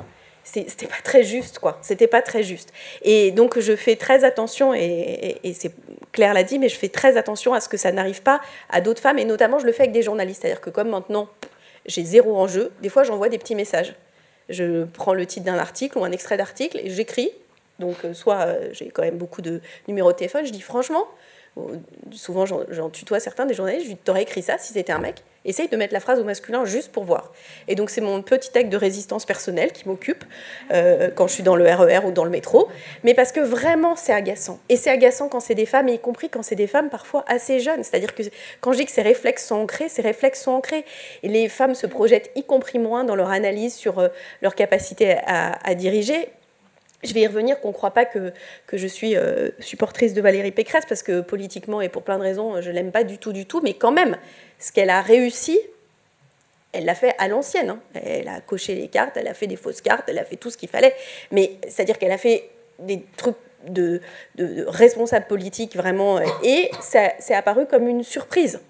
c'était pas très juste, quoi. C'était pas très juste. Et donc, je fais très attention, et, c'est Claire l'a dit, mais je fais très attention à ce que ça n'arrive pas à d'autres femmes, et notamment, je le fais avec des journalistes. C'est-à-dire que comme maintenant, j'ai zéro enjeu, des fois, j'envoie des petits messages. Je prends le titre d'un article ou un extrait d'article et j'écris. Donc, euh, soit euh, j'ai quand même beaucoup de numéros de téléphone, je dis franchement, souvent j'en tutoie certains des journalistes, je lui t'aurais écrit ça si c'était un mec? Essaye de mettre la phrase au masculin juste pour voir. Et donc c'est mon petit acte de résistance personnelle qui m'occupe euh, quand je suis dans le RER e ou dans le métro, mais parce que vraiment c'est agaçant. Et c'est agaçant quand c'est des femmes, y compris quand c'est des femmes parfois assez jeunes. C'est-à-dire que quand je dis que ces réflexes sont ancrés, ces réflexes sont ancrés. Et les femmes se projettent y compris moins dans leur analyse sur euh, leur capacité à diriger je vais y revenir, qu'on ne croit pas que, que je suis euh, supportrice de Valérie Pécresse, parce que politiquement et pour plein de raisons, je l'aime pas du tout, du tout, mais quand même, ce qu'elle a réussi, elle l'a fait à l'ancienne. Hein. Elle a coché les cartes, elle a fait des fausses cartes, elle a fait tout ce qu'il fallait, mais c'est-à-dire qu'elle a fait des trucs de, de, de responsable politique vraiment, et ça c'est apparu comme une surprise.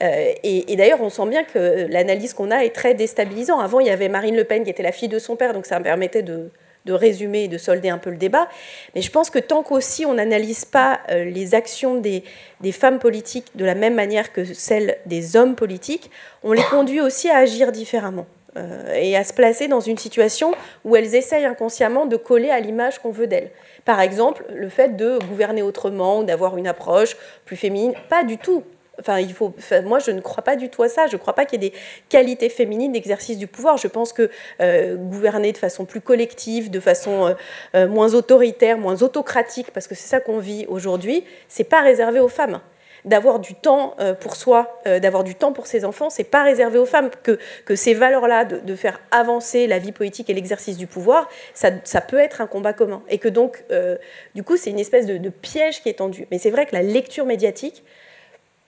et, d'ailleurs, on sent bien que l'analyse qu'on a est très déstabilisante. Avant, il y avait Marine Le Pen qui était la fille de son père, donc ça me permettait de, de résumer et de solder un peu le débat. Mais je pense que tant qu'aussi on n'analyse pas les actions des, des, femmes politiques de la même manière que celles des hommes politiques, on les conduit aussi à agir différemment. Euh, et à se placer dans une situation où elles essayent inconsciemment de coller à l'image qu'on veut d'elles. Par exemple, le fait de gouverner autrement, d'avoir une approche plus féminine, pas du tout. Enfin, il faut, moi, je ne crois pas du tout à ça. Je ne crois pas qu'il y ait des qualités féminines d'exercice du pouvoir. Je pense que euh, gouverner de façon plus collective, de façon euh, moins autoritaire, moins autocratique, parce que c'est ça qu'on vit aujourd'hui, c'est pas réservé aux femmes d'avoir du temps euh, pour soi, euh, d'avoir du temps pour ses enfants, c'est pas réservé aux femmes. Que, que ces valeurs-là, de, faire avancer la vie politique et l'exercice du pouvoir, ça, ça, peut être un combat commun. Et que donc, euh, du coup, c'est une espèce de, piège qui est tendu. Mais c'est vrai que la lecture médiatique,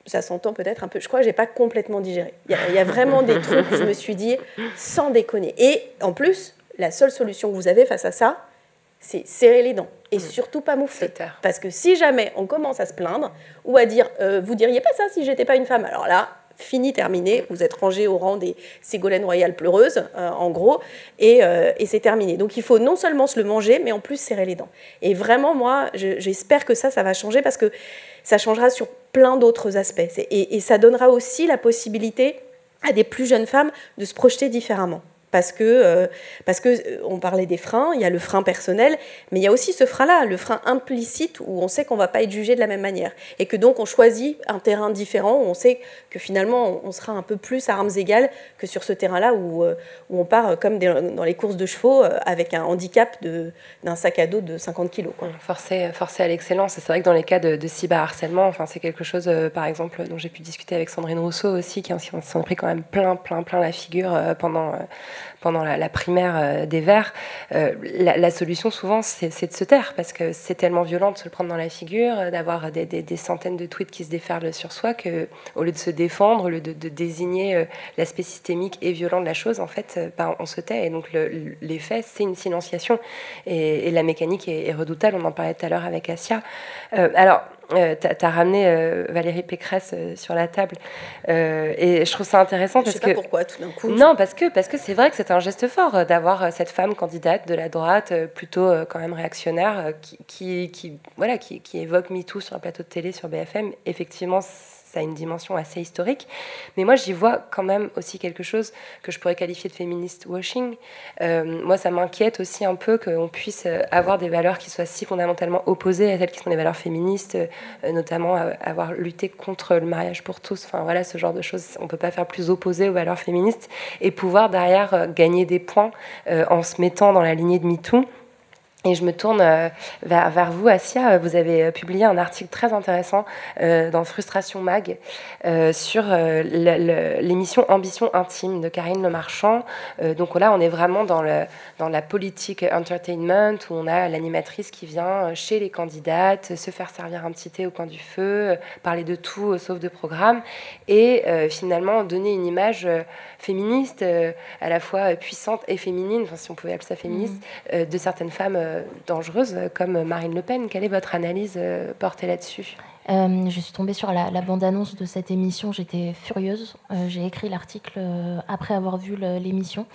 ça s'entend peut-être un peu, je crois que j'ai pas complètement digéré. Il y, a, vraiment des trucs où je me suis dit, sans déconner. Et en plus, la seule solution que vous avez face à ça, c'est serrer les dents et mm. surtout pas moufler. Parce que si jamais on commence à se plaindre ou à dire euh, vous diriez pas ça si j'étais pas une femme, alors là, fini, terminé, vous êtes rangé au rang des Ségolènes royales pleureuses, euh, en gros, euh, et, c'est terminé. Donc il faut non seulement se le manger, mais en plus serrer les dents. Et vraiment, moi, j'espère que ça, ça va changer parce que ça changera sur plein d'autres aspects. et ça donnera aussi la possibilité à des plus jeunes femmes de se projeter différemment parce que, euh, parce que euh, on parlait des freins, il y a le frein personnel, mais il y a aussi ce frein-là, le frein implicite où on sait qu'on va pas être jugé de la même manière et que donc on choisit un terrain différent où on sait que finalement on sera un peu plus à armes égales que sur ce terrain-là où, euh, où on part comme dans les courses de chevaux avec un handicap d'un sac à dos de 50 kilos. Quoi. Forcé, forcé à l'excellence. C'est vrai que dans les cas de, cyberharcèlement, enfin, c'est quelque chose, par exemple, dont j'ai pu discuter avec Sandrine Rousseau aussi, qui s'en pris quand même plein, plein, plein la figure pendant pendant la, primaire euh, des Verts, euh, la, solution souvent c'est de se taire parce que c'est tellement violent de se le prendre dans la figure, euh, d'avoir des, centaines de tweets qui se déferlent sur soi que au lieu de se défendre, au lieu de, désigner l'aspect systémique et violent de la chose, en fait, ben, on se tait. Et donc l'effet c'est une silenciation et, la mécanique est, redoutable. On en parlait tout à l'heure avec Asia. alors euh, tu as, ramené euh, Valérie Pécresse euh, sur la table. et je trouve ça intéressant parce je sais pas pourquoi tout d'un coup. Non, parce que parce que c'est vrai que c'est un geste fort d'avoir cette femme candidate de la droite, plutôt quand même réactionnaire, qui, qui, qui voilà, qui, qui évoque MeToo sur un plateau de télé sur BFM. Effectivement, ça a une dimension assez historique. Mais moi, j'y vois quand même aussi quelque chose que je pourrais qualifier de féministe washing. Euh, moi, ça m'inquiète aussi un peu qu'on puisse euh, avoir des valeurs qui soient si fondamentalement opposées à celles qui sont des valeurs féministes, euh, notamment avoir lutté contre le mariage pour tous. Enfin, voilà, ce genre de choses. On peut pas faire plus opposé aux valeurs féministes et pouvoir derrière gagner des points en se mettant dans la lignée de MeToo. Et je me tourne euh, vers, vers, vous, Asia. Vous avez euh, publié un article très intéressant euh, dans Frustration Mag sur l'émission Ambition intime de Karine Le Marchand. donc là, on est vraiment dans, le, dans la politique entertainment où on a l'animatrice qui vient chez les candidates se faire servir un petit thé au coin du feu, parler de tout sauf de programme et finalement donner une image féministe, à la fois puissante et féminine, enfin, si on pouvait appeler ça féministe, mmh. de certaines femmes dangereuse comme Marine Le Pen. Quelle est votre analyse euh, portée là-dessus? Euh, je suis tombée sur la, bande-annonce de cette émission, j'étais furieuse. Euh, j'ai écrit l'article après avoir vu l'émission,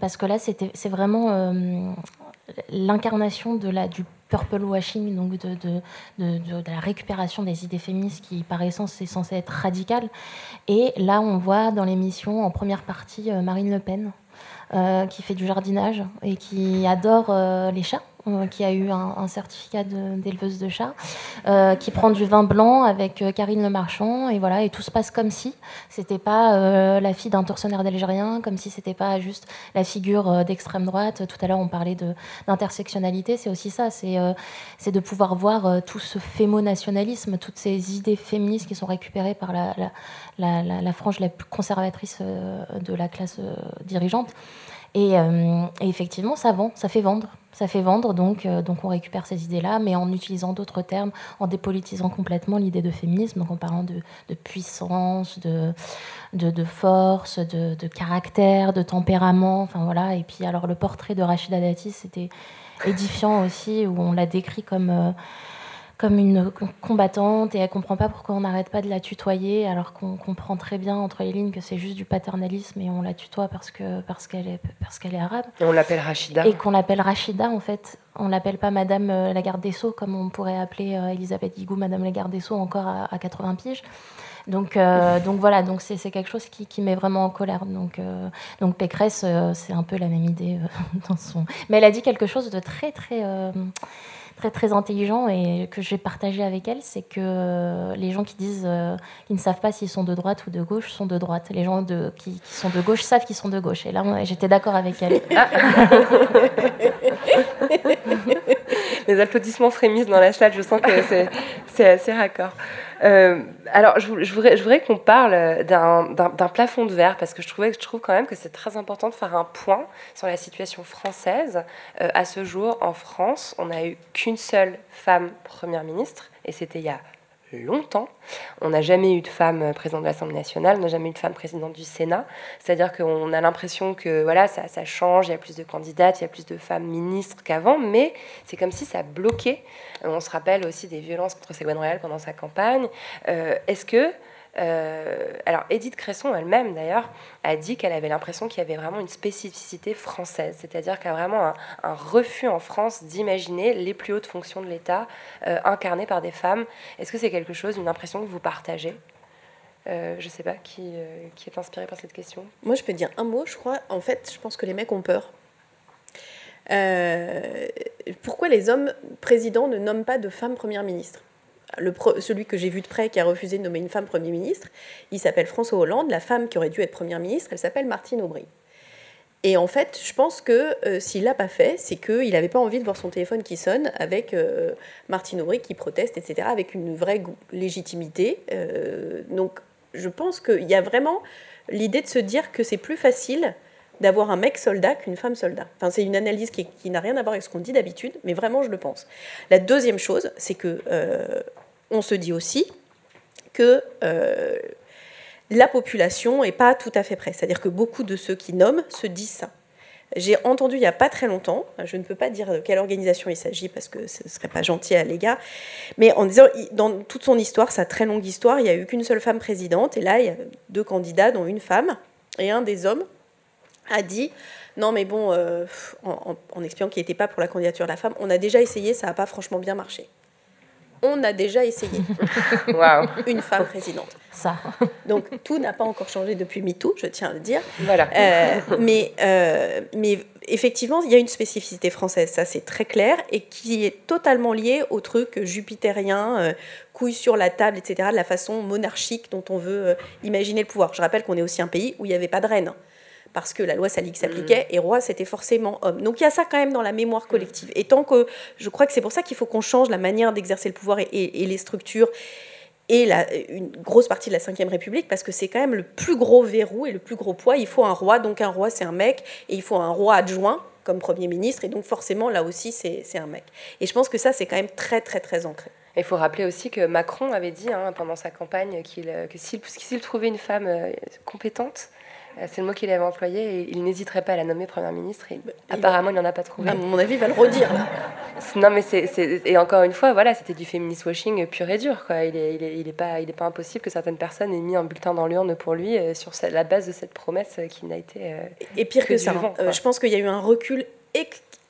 parce que là, c'est vraiment l'incarnation de du purple washing, donc de, de, de, la récupération des idées féministes qui, par essence, est censée être radicale. Et là, on voit dans l'émission, en première partie, Marine Le Pen, qui fait du jardinage et qui adore les chats. Euh, qui a eu un, certificat d'éleveuse de, chats, euh, qui prend du vin blanc avec euh, Karine Le Marchand, et voilà, et tout se passe comme si c'était pas la fille d'un tortionnaire d'Algérien, comme si c'était pas juste la figure d'extrême droite. Tout à l'heure, on parlait d'intersectionnalité, c'est aussi ça, c'est de pouvoir voir tout ce fémonationalisme, toutes ces idées féministes qui sont récupérées par la frange la plus conservatrice de la classe dirigeante. Et, et, effectivement, ça vend, ça fait vendre. Ça fait vendre, donc, euh, donc on récupère ces idées-là, mais en utilisant d'autres termes, en dépolitisant complètement l'idée de féminisme, en parlant de, puissance, de, de, force, de, caractère, de tempérament. Enfin voilà. Et puis alors le portrait de Rachida Dati, c'était édifiant aussi, où on l'a décrit comme. Euh, comme une combattante et elle comprend pas pourquoi on n'arrête pas de la tutoyer alors qu'on comprend très bien entre les lignes que c'est juste du paternalisme et on la tutoie parce que parce qu'elle est parce qu'elle est arabe. Et on l'appelle Rachida. Et qu'on l'appelle Rachida en fait. On l'appelle pas Madame euh, la garde des sceaux comme on pourrait appeler euh, Elisabeth Guigou Madame la garde des sceaux encore à, à 80 piges. Donc, euh, donc voilà, donc c'est quelque chose qui, qui, met vraiment en colère. Donc, euh, donc Pécresse, euh, c'est un peu la même idée dans son. Mais elle a dit quelque chose de très très très très intelligent et que j'ai partagé avec elle, c'est que les gens qui disent euh, qu'ils ne savent pas s'ils sont de droite ou de gauche sont de droite. Les gens de, qui, qui sont de gauche savent qu'ils sont de gauche. Et là, j'étais d'accord avec elle. Ah. Les applaudissements frémissent dans la salle. Je sens que c'est assez raccord. Euh, alors, je, je, voudrais, je voudrais qu'on parle d'un plafond de verre parce que je, trouvais, je trouve quand même que c'est très important de faire un point sur la situation française. Euh, à ce jour, en France, on n'a eu qu'une seule femme première ministre et c'était il y a longtemps. On n'a jamais eu de femme présidente de l'Assemblée nationale, on n'a jamais eu de femme présidente du Sénat. C'est-à-dire qu'on a l'impression que voilà, ça, change, il y a plus de candidates, il y a plus de femmes ministres qu'avant, mais c'est comme si ça bloquait. On se rappelle aussi des violences contre Ségolène Royal pendant sa campagne. Euh, Est-ce que euh, alors, Edith Cresson elle-même, d'ailleurs, a dit qu'elle avait l'impression qu'il y avait vraiment une spécificité française, c'est-à-dire qu'il y a vraiment un, refus en France d'imaginer les plus hautes fonctions de l'État euh, incarnées par des femmes. Est-ce que c'est quelque chose, une impression que vous partagez? Euh, je sais pas qui, qui est inspiré par cette question. Moi, je peux dire un mot, je crois. En fait, je pense que les mecs ont peur. pourquoi les hommes présidents ne nomment pas de femmes premières ministres? Celui que j'ai vu de près qui a refusé de nommer une femme Premier ministre, il s'appelle François Hollande. La femme qui aurait dû être Première ministre, elle s'appelle Martine Aubry. Et en fait, je pense que euh, s'il l'a pas fait, c'est qu'il n'avait pas envie de voir son téléphone qui sonne avec euh, Martine Aubry qui proteste, etc., avec une vraie légitimité. Euh, donc, je pense qu'il y a vraiment l'idée de se dire que c'est plus facile d'avoir un mec soldat qu'une femme soldat. Enfin, c'est une analyse qui, n'a rien à voir avec ce qu'on dit d'habitude, mais vraiment, je le pense. La deuxième chose, c'est que on se dit aussi que euh, la population n'est pas tout à fait prête. C'est-à-dire que beaucoup de ceux qui nomment se disent ça. J'ai entendu il n'y a pas très longtemps, je ne peux pas dire de quelle organisation il s'agit parce que ce ne serait pas gentil à l'égard, mais en disant, dans toute son histoire, sa très longue histoire, il n'y a eu qu'une seule femme présidente, et là, il y a deux candidats, dont une femme, et un des hommes a dit, non mais bon, euh, en, en expliquant qu'il n'était pas pour la candidature de la femme, on a déjà essayé, ça n'a pas franchement bien marché on a déjà essayé. Une femme présidente. Ça. Donc tout n'a pas encore changé depuis MeToo, je tiens à le dire. Voilà. Euh, mais, euh, mais effectivement, il y a une spécificité française, ça c'est très clair, et qui est totalement liée au truc jupitérien, euh, couille sur la table, etc., de la façon monarchique dont on veut imaginer le pouvoir. Je rappelle qu'on est aussi un pays où il n'y avait pas de reine parce que la loi Salique s'appliquait, mm. et roi, c'était forcément homme. Donc il y a ça quand même dans la mémoire mm. collective. Et tant que je crois que c'est pour ça qu'il faut qu'on change la manière d'exercer le pouvoir et, les structures et la, une grosse partie de la Ve République, parce que c'est quand même le plus gros verrou et le plus gros poids. Il faut un roi, donc un roi c'est un mec, et il faut un roi adjoint comme Premier ministre, et donc forcément là aussi c'est un mec. Et je pense que ça c'est quand même très très très ancré. Il faut rappeler aussi que Macron avait dit hein, pendant sa campagne qu'il que s'il trouvait une femme euh, compétente, c'est le mot qu'il avait employé et il n'hésiterait pas à la nommer première ministre. Et apparemment, il n'en a pas trouvé. À mon avis, il va le redire. non, mais c'est, et encore une fois, voilà, c'était du féminist washing pur et dur. Quoi. Il n'est il est, il est pas, il est pas impossible que certaines personnes aient mis un bulletin dans l'urne pour lui euh, sur la base de cette promesse euh, qui n'a été. et pire que, ça, je pense qu'il y a eu un recul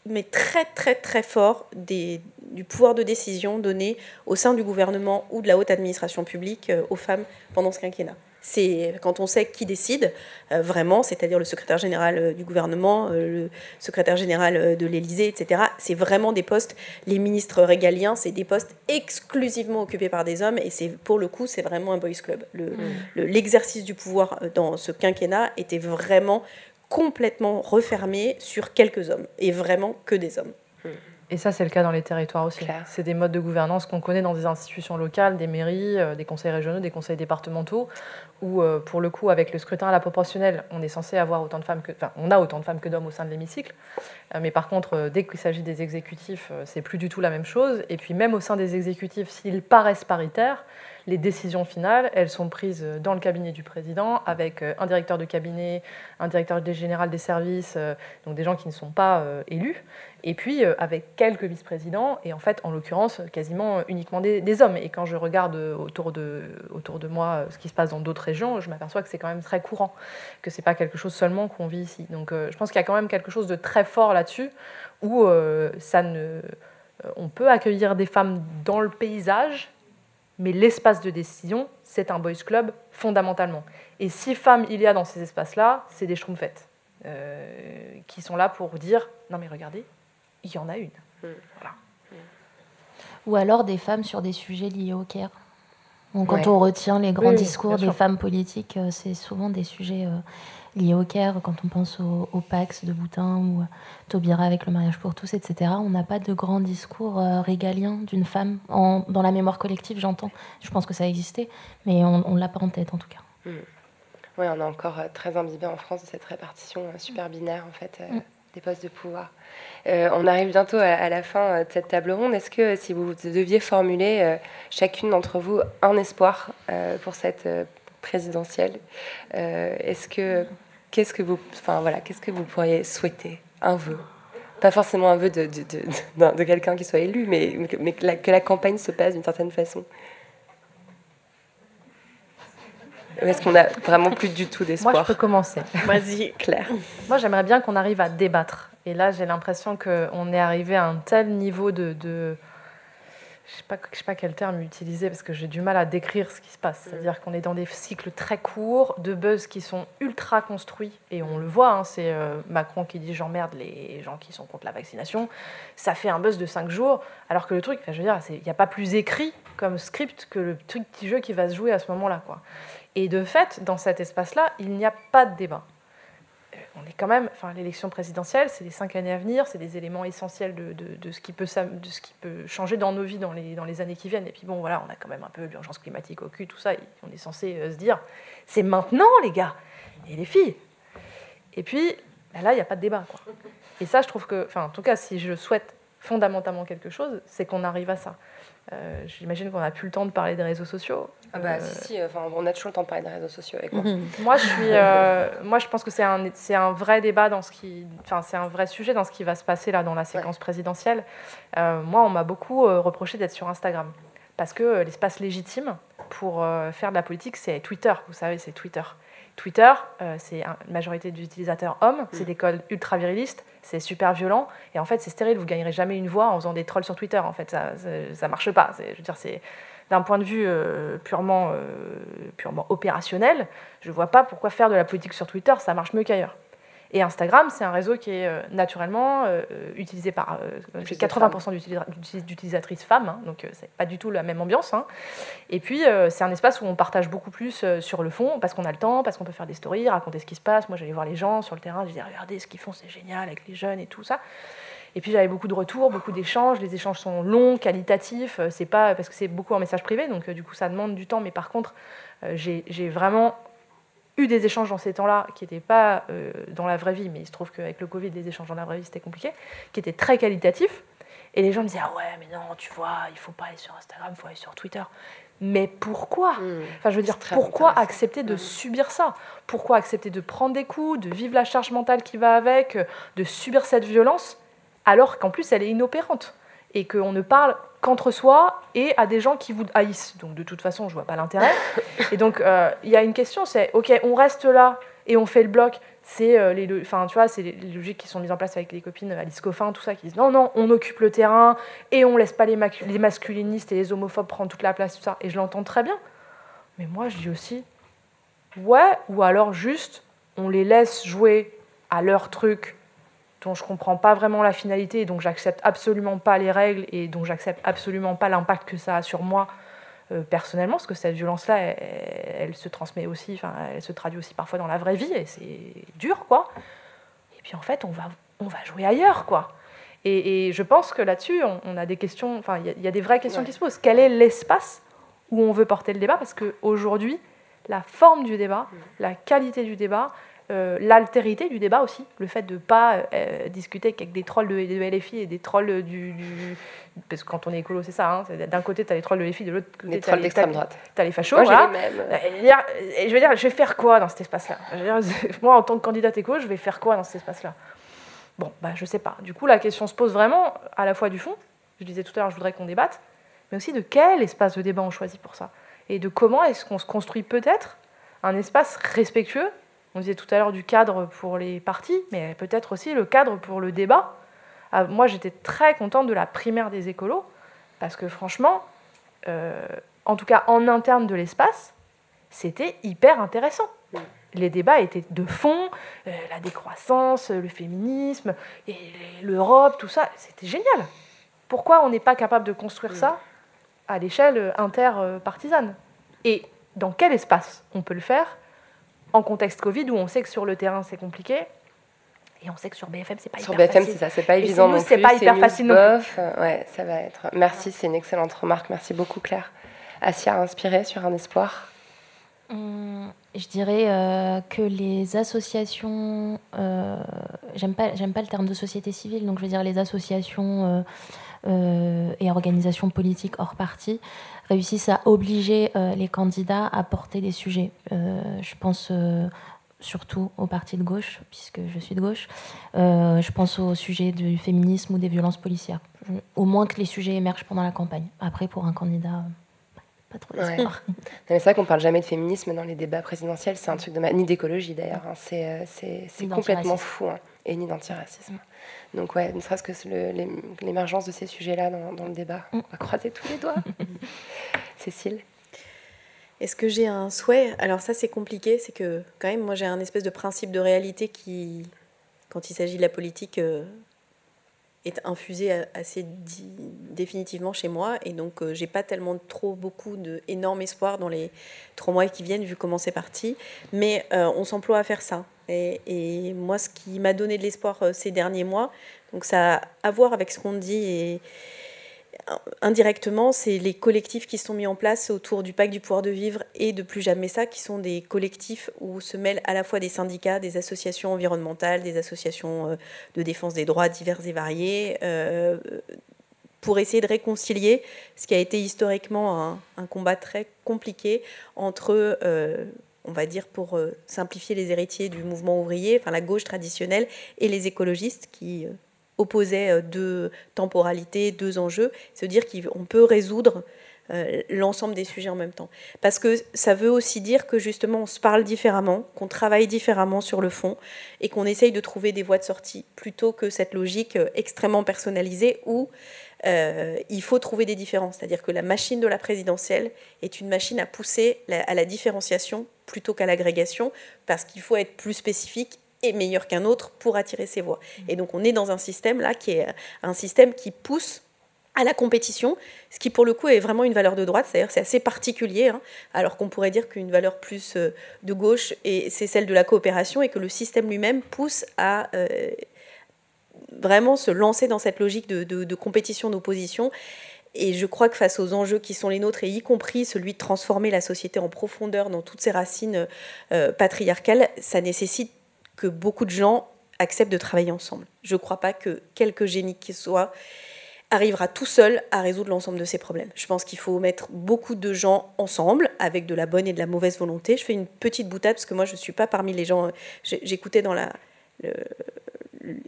mais très très très fort des, du pouvoir de décision donné au sein du gouvernement ou de la haute administration publique aux femmes pendant ce quinquennat c'est quand on sait qui décide euh, vraiment, c'est-à-dire le secrétaire général euh, du gouvernement, euh, le secrétaire général de l'Élysée, etc. C'est vraiment des postes, les ministres régaliens, c'est des postes exclusivement occupés par des hommes et c'est pour le coup, c'est vraiment un boys club. Mm. L'exercice du pouvoir dans ce quinquennat était vraiment complètement refermé sur quelques hommes et vraiment que des hommes. Mm. Et ça, c'est le cas dans les territoires aussi. C'est des modes de gouvernance qu'on connaît dans des institutions locales, des mairies, des conseils régionaux, des conseils départementaux, où, euh, pour le coup, avec le scrutin à la proportionnelle, on est censé avoir autant de femmes que, enfin, on a autant de femmes que d'hommes au sein de l'hémicycle. Euh, mais par contre, euh, dès qu'il s'agit des exécutifs, c'est plus du tout la même chose. Et puis, même au sein des exécutifs, s'ils paraissent paritaires, les décisions finales, elles sont prises dans le cabinet du président avec un directeur de cabinet, un directeur général des services, donc des gens qui ne sont pas élus et puis euh, avec quelques vice-présidents, et en fait, en l'occurrence, quasiment uniquement des, hommes. Et quand je regarde autour de, autour de moi euh, ce qui se passe dans d'autres régions, je m'aperçois que c'est quand même très courant, que c'est pas quelque chose seulement qu'on vit ici. Donc euh, je pense qu'il y a quand même quelque chose de très fort là-dessus, où ça ne, on peut accueillir des femmes dans le paysage, mais l'espace de décision, c'est un boys club fondamentalement. Et si femmes il y a dans ces espaces-là, c'est des schtroumpfettes. qui sont là pour dire non mais regardez, il y en a une. Mm. Ou alors des femmes sur des sujets liés au CARE. Quand on retient les grands discours des femmes politiques, euh, c'est souvent des sujets euh, liés au CARE. Quand on pense au, Pax de Boutin ou Taubira avec le mariage pour tous, etc., on n'a pas de grands discours euh, régaliens d'une femme. dans la mémoire collective, j'entends. Je pense que ça existait, mais on ne l'a pas en tête en tout cas. Mm. Oui, on est encore très imbibé en France de cette répartition super binaire, en fait. Mm des postes de pouvoir. Euh, on arrive bientôt à, la fin euh, de cette table ronde. Est-ce que si vous deviez formuler euh, chacune d'entre vous un espoir pour cette présidentielle, est-ce que qu'est-ce que vous, enfin voilà, qu'est-ce que vous pourriez souhaiter, un vœu, pas forcément un vœu de, de, de, quelqu'un qui soit élu, mais, mais que la campagne se passe d'une certaine façon. Est-ce qu'on a vraiment plus du tout d'espoir Moi, je peux commencer. Vas-y, Claire. Moi, j'aimerais bien qu'on arrive à débattre. Et là, j'ai l'impression qu'on est arrivé à un tel niveau de... de je ne sais, pas, sais pas quel terme utiliser parce que j'ai du mal à décrire ce qui se passe. C'est-à-dire qu'on est dans des cycles très courts de buzz qui sont ultra construits. Et on le voit, hein, c'est euh, Macron qui dit j'emmerde les gens qui sont contre la vaccination. Ça fait un buzz de 5 jours. Alors que le truc, je veux dire, il n'y a pas plus écrit comme script que le truc petit jeu qui va se jouer à ce moment-là. quoi. Et de fait, dans cet espace-là, il n'y a pas de débat. Euh, on est quand même, enfin, l'élection présidentielle, c'est les cinq années à venir, c'est des éléments essentiels de, de, ce qui peut, de ce qui peut changer dans nos vies dans les, dans les années qui viennent. Et puis bon, voilà, on a quand même un peu l'urgence climatique au cul, tout ça. On est censé euh, se dire, c'est maintenant, les gars et les filles. Et puis là, il n'y a pas de débat. Quoi. Et ça, je trouve que, enfin, en tout cas, si je souhaite fondamentalement quelque chose, c'est qu'on arrive à ça. Euh, j'imagine qu'on n'a plus le temps de parler des réseaux sociaux. Ah bah euh, si, si enfin, on a toujours le temps de parler des réseaux sociaux avec moi. Mhm. moi, je suis, euh, moi, je pense que c'est un, c'est un vrai débat dans ce qui, enfin, c'est un vrai sujet dans ce qui va se passer là dans la séquence présidentielle. moi, on m'a beaucoup reproché d'être sur Instagram parce que l'espace légitime pour faire de la politique, c'est Twitter. Vous savez, c'est Twitter. Twitter, c'est une majorité d'utilisateurs hommes, c'est mm. des codes ultra virilistes, c'est super violent, et en fait c'est stérile, vous gagnerez jamais une voix en faisant des trolls sur Twitter, en fait, ça, ça, marche pas. Je veux dire, c'est d'un point de vue euh, purement, euh, purement opérationnel, je vois pas pourquoi faire de la politique sur Twitter, ça marche mieux qu'ailleurs. Et Instagram, c'est un réseau qui est euh, naturellement utilisé par 80% d'utilisatrices femmes, hein, donc c'est pas du tout la même ambiance. Hein. Et puis c'est un espace où on partage beaucoup plus sur le fond, parce qu'on a le temps, parce qu'on peut faire des stories, raconter ce qui se passe. Moi, j'allais voir les gens sur le terrain, je disais regardez ce qu'ils font, c'est génial avec les jeunes et tout ça. Et puis j'avais beaucoup de retours, beaucoup d'échanges. Les échanges sont longs, qualitatifs. C'est pas parce que c'est beaucoup en message privé, donc du coup ça demande du temps. Mais par contre, j'ai vraiment eu des échanges dans ces temps-là qui n'étaient pas euh, dans la vraie vie, mais il se trouve qu'avec le Covid, les échanges dans la vraie vie, c'était compliqué, qui étaient très qualitatifs. Et les gens me disaient Ah ouais, mais non, tu vois, il faut pas aller sur Instagram, il faut aller sur Twitter. Mais pourquoi? Hmm. Enfin, je veux dire, pourquoi accepter de hmm. subir ça? Pourquoi accepter de prendre des coups, de vivre la charge mentale qui va avec, de subir cette violence, alors qu'en plus, elle est inopérante? Et qu'on ne parle qu'entre soi et à des gens qui vous haïssent. Donc de toute façon, je vois pas l'intérêt. Et donc euh, il y a une question, c'est ok, on reste là et on fait le bloc. C'est euh, les, enfin tu vois, c'est les, logiques qui sont mises en place avec les copines Alice Coffin, tout ça, qui disent non non, on occupe le terrain et on laisse pas les, les masculinistes et les homophobes prendre toute la place, tout ça. Et je l'entends très bien. Mais moi, je dis aussi ouais, ou alors juste on les laisse jouer à leur truc dont je comprends pas vraiment la finalité et dont j'accepte absolument pas les règles et dont j'accepte absolument pas l'impact que ça a sur moi euh, personnellement, parce que cette violence-là, elle, se transmet aussi, enfin, elle se traduit aussi parfois dans la vraie vie et c'est dur, quoi. Et puis en fait, on va, on va jouer ailleurs, quoi. Et, je pense que là-dessus, on, a des questions, enfin, il y, a des vraies questions qui se posent. Quel est l'espace où on veut porter le débat? Parce qu'aujourd'hui, la forme du débat, mmh. la qualité du débat, euh, l'altérité du débat aussi, le fait de ne pas euh, discuter avec des trolls de, LFI et des trolls du, Parce que quand on est écolo, c'est ça. Hein, d'un côté, tu as les trolls de LFI, de l'autre côté, les trolls d'extrême droite. Tu as les fachos. Moi, Et je veux dire, je vais faire quoi dans cet espace-là? Moi, en tant que candidate écolo, je vais faire quoi dans cet espace-là? Bon, bah, je sais pas. Du coup, la question se pose vraiment à la fois du fond, je disais tout à l'heure, je voudrais qu'on débatte, mais aussi de quel espace de débat on choisit pour ça? Et de comment est-ce qu'on se construit peut-être un espace respectueux on disait tout à l'heure du cadre pour les partis, mais peut-être aussi le cadre pour le débat. Ah, moi, j'étais très contente de la primaire des écolos, parce que franchement, euh, en tout cas en interne de l'espace, c'était hyper intéressant. Les débats étaient de fond, euh, la décroissance, le féminisme, et l'Europe, tout ça, c'était génial. Pourquoi on n'est pas capable de construire ça à l'échelle interpartisane? Et dans quel espace on peut le faire en contexte Covid où on sait que sur le terrain c'est compliqué. Et on sait que sur BFM, c'est pas sur hyper BFM, facile. c'est ça, c'est pas évident non c'est pas hyper facile non plus. Ouais, ça va être. Merci, c'est une excellente remarque. Merci beaucoup, Claire. Asia, inspirée sur un espoir? Hum, Je dirais euh, que les associations, euh, j'aime pas, pas le terme de société civile, donc je veux dire les associations euh, et organisations politiques hors parti, réussissent à obliger les candidats à porter des sujets. Je pense surtout au parti de gauche, puisque je suis de gauche. je pense au sujet du féminisme ou des violences policières. au moins que les sujets émergent pendant la campagne. Après, pour un candidat, pas trop d'espoir. C'est vrai qu'on parle jamais de féminisme dans les débats présidentiels. C'est un truc de ni d'écologie d'ailleurs. Hein. C'est complètement fou. Hein. Et ni d'antiracisme. Donc ouais, ne serait-ce que l'émergence de ces sujets-là dans, le débat. Mm. On va croiser tous les doigts. Cécile Est-ce que j'ai un souhait? Alors ça c'est compliqué, c'est que quand même moi j'ai un espèce de principe de réalité qui, quand il s'agit de la politique, euh, est infusé assez définitivement chez moi. Et donc euh, j'ai pas tellement trop beaucoup d'énormes espoirs dans les trois mois qui viennent vu comment c'est parti. Mais euh, on s'emploie à faire ça. Et, moi, ce qui m'a donné de l'espoir euh, ces derniers mois, donc ça a à voir avec ce qu'on dit indirectement, c'est les collectifs qui sont mis en place autour du pacte du pouvoir de vivre et de plus jamais ça, qui sont des collectifs où se mêlent à la fois des syndicats, des associations environnementales, des associations euh, de défense des droits divers et variés, euh, pour essayer de réconcilier ce qui a été historiquement un, combat très compliqué entre on va dire pour euh, simplifier les héritiers du mouvement ouvrier, enfin la gauche traditionnelle, et les écologistes qui euh, opposaient euh, deux temporalités, deux enjeux, se dire qu'on peut résoudre l'ensemble des sujets en même temps. Parce que ça veut aussi dire que justement on se parle différemment, qu'on travaille différemment sur le fond et qu'on essaye de trouver des voies de sortie plutôt que cette logique extrêmement personnalisée où euh, il faut trouver des différences. C'est-à-dire que la machine de la présidentielle est une machine à pousser à la différenciation plutôt qu'à l'agrégation, parce qu'il faut être plus spécifique et meilleur qu'un autre pour attirer ses voix. Et donc on est dans un système là qui est un système qui pousse à la compétition, ce qui pour le coup est vraiment une valeur de droite, c'est-à-dire c'est assez particulier, hein, alors qu'on pourrait dire qu'une valeur plus euh, de gauche, c'est celle de la coopération, et que le système lui-même pousse à euh, vraiment se lancer dans cette logique de, compétition, d'opposition. Et je crois que face aux enjeux qui sont les nôtres, et y compris celui de transformer la société en profondeur dans toutes ses racines euh, patriarcales, ça nécessite que beaucoup de gens acceptent de travailler ensemble. Je ne crois pas que quelque génie qui soit arrivera tout seul à résoudre l'ensemble de ces problèmes. Je pense qu'il faut mettre beaucoup de gens ensemble, avec de la bonne et de la mauvaise volonté. Je fais une petite boutade, parce que moi, je ne suis pas parmi les gens... J'écoutais dans la,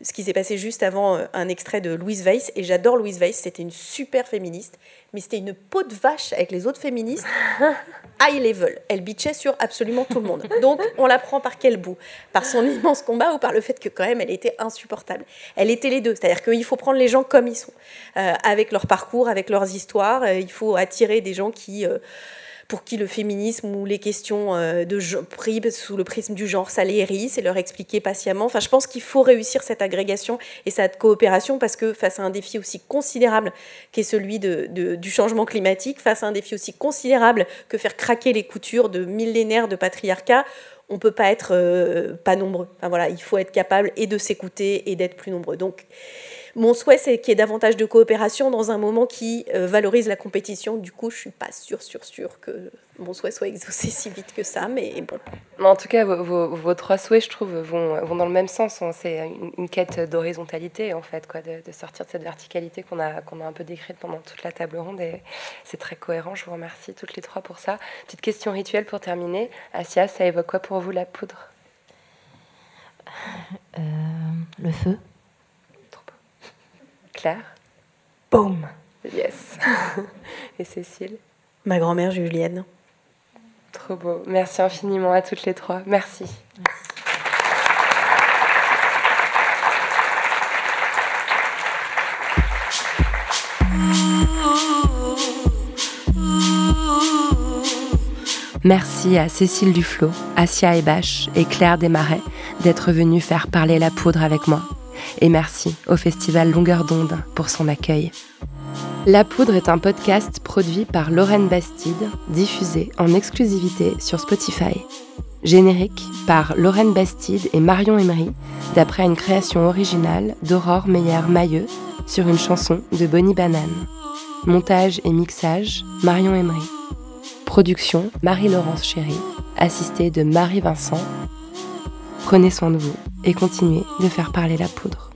ce qui s'est passé juste avant euh, un extrait de Louise Weiss, et j'adore Louise Weiss, c'était une super féministe, mais c'était une peau de vache avec les autres féministes, high level. Elle bitchait sur absolument tout le monde. Donc on la prend par quel bout? Par son immense combat ou par le fait que quand même elle était insupportable? Elle était les deux, c'est-à-dire qu'il faut prendre les gens comme ils sont, euh, avec leur parcours, avec leurs histoires, euh, il faut attirer des gens qui pour qui le féminisme ou les questions euh, de sous le prisme du genre, ça les et leur expliquer patiemment. Enfin, je pense qu'il faut réussir cette agrégation et cette coopération parce que face à un défi aussi considérable qu'est celui du changement climatique, face à un défi aussi considérable que faire craquer les coutures de millénaires de patriarcat, on peut pas être euh, pas nombreux. Enfin, voilà, il faut être capable et de s'écouter et d'être plus nombreux. Donc, mon souhait, c'est qu'il y ait davantage de coopération dans un moment qui euh, valorise la compétition. Du coup, je suis pas sûre, sûre, sûre que mon souhait soit exaucé si vite que ça, mais bon. En tout cas, vos, trois souhaits, je trouve, vont, vont dans le même sens. Hein. C'est une, quête d'horizontalité, en fait, quoi, de, sortir de cette verticalité qu'on a, qu'on a un peu décrite pendant toute la table ronde. Et c'est très cohérent. Je vous remercie toutes les trois pour ça. Petite question rituelle pour terminer. Asia, ça évoque quoi pour vous la poudre? Euh, Le feu. Claire Boum Yes. Et Cécile Ma grand-mère Julienne. Trop beau. Merci infiniment à toutes les trois. Merci. Merci à Cécile Duflo, Asia Ebache et Claire Desmarais d'être venues faire parler la poudre avec moi. Et merci au Festival Longueur d'onde pour son accueil. La Poudre est un podcast produit par Lorraine Bastide, diffusé en exclusivité sur Spotify. Générique par Lorraine Bastide et Marion Emery, d'après une création originale d'Aurore Meyer-Mailleux sur une chanson de Bonnie Banane. Montage et mixage, Marion Emery. Production, Marie-Laurence Chéry, assistée de Marie-Vincent. Prenez soin de vous et continuez de faire parler la poudre.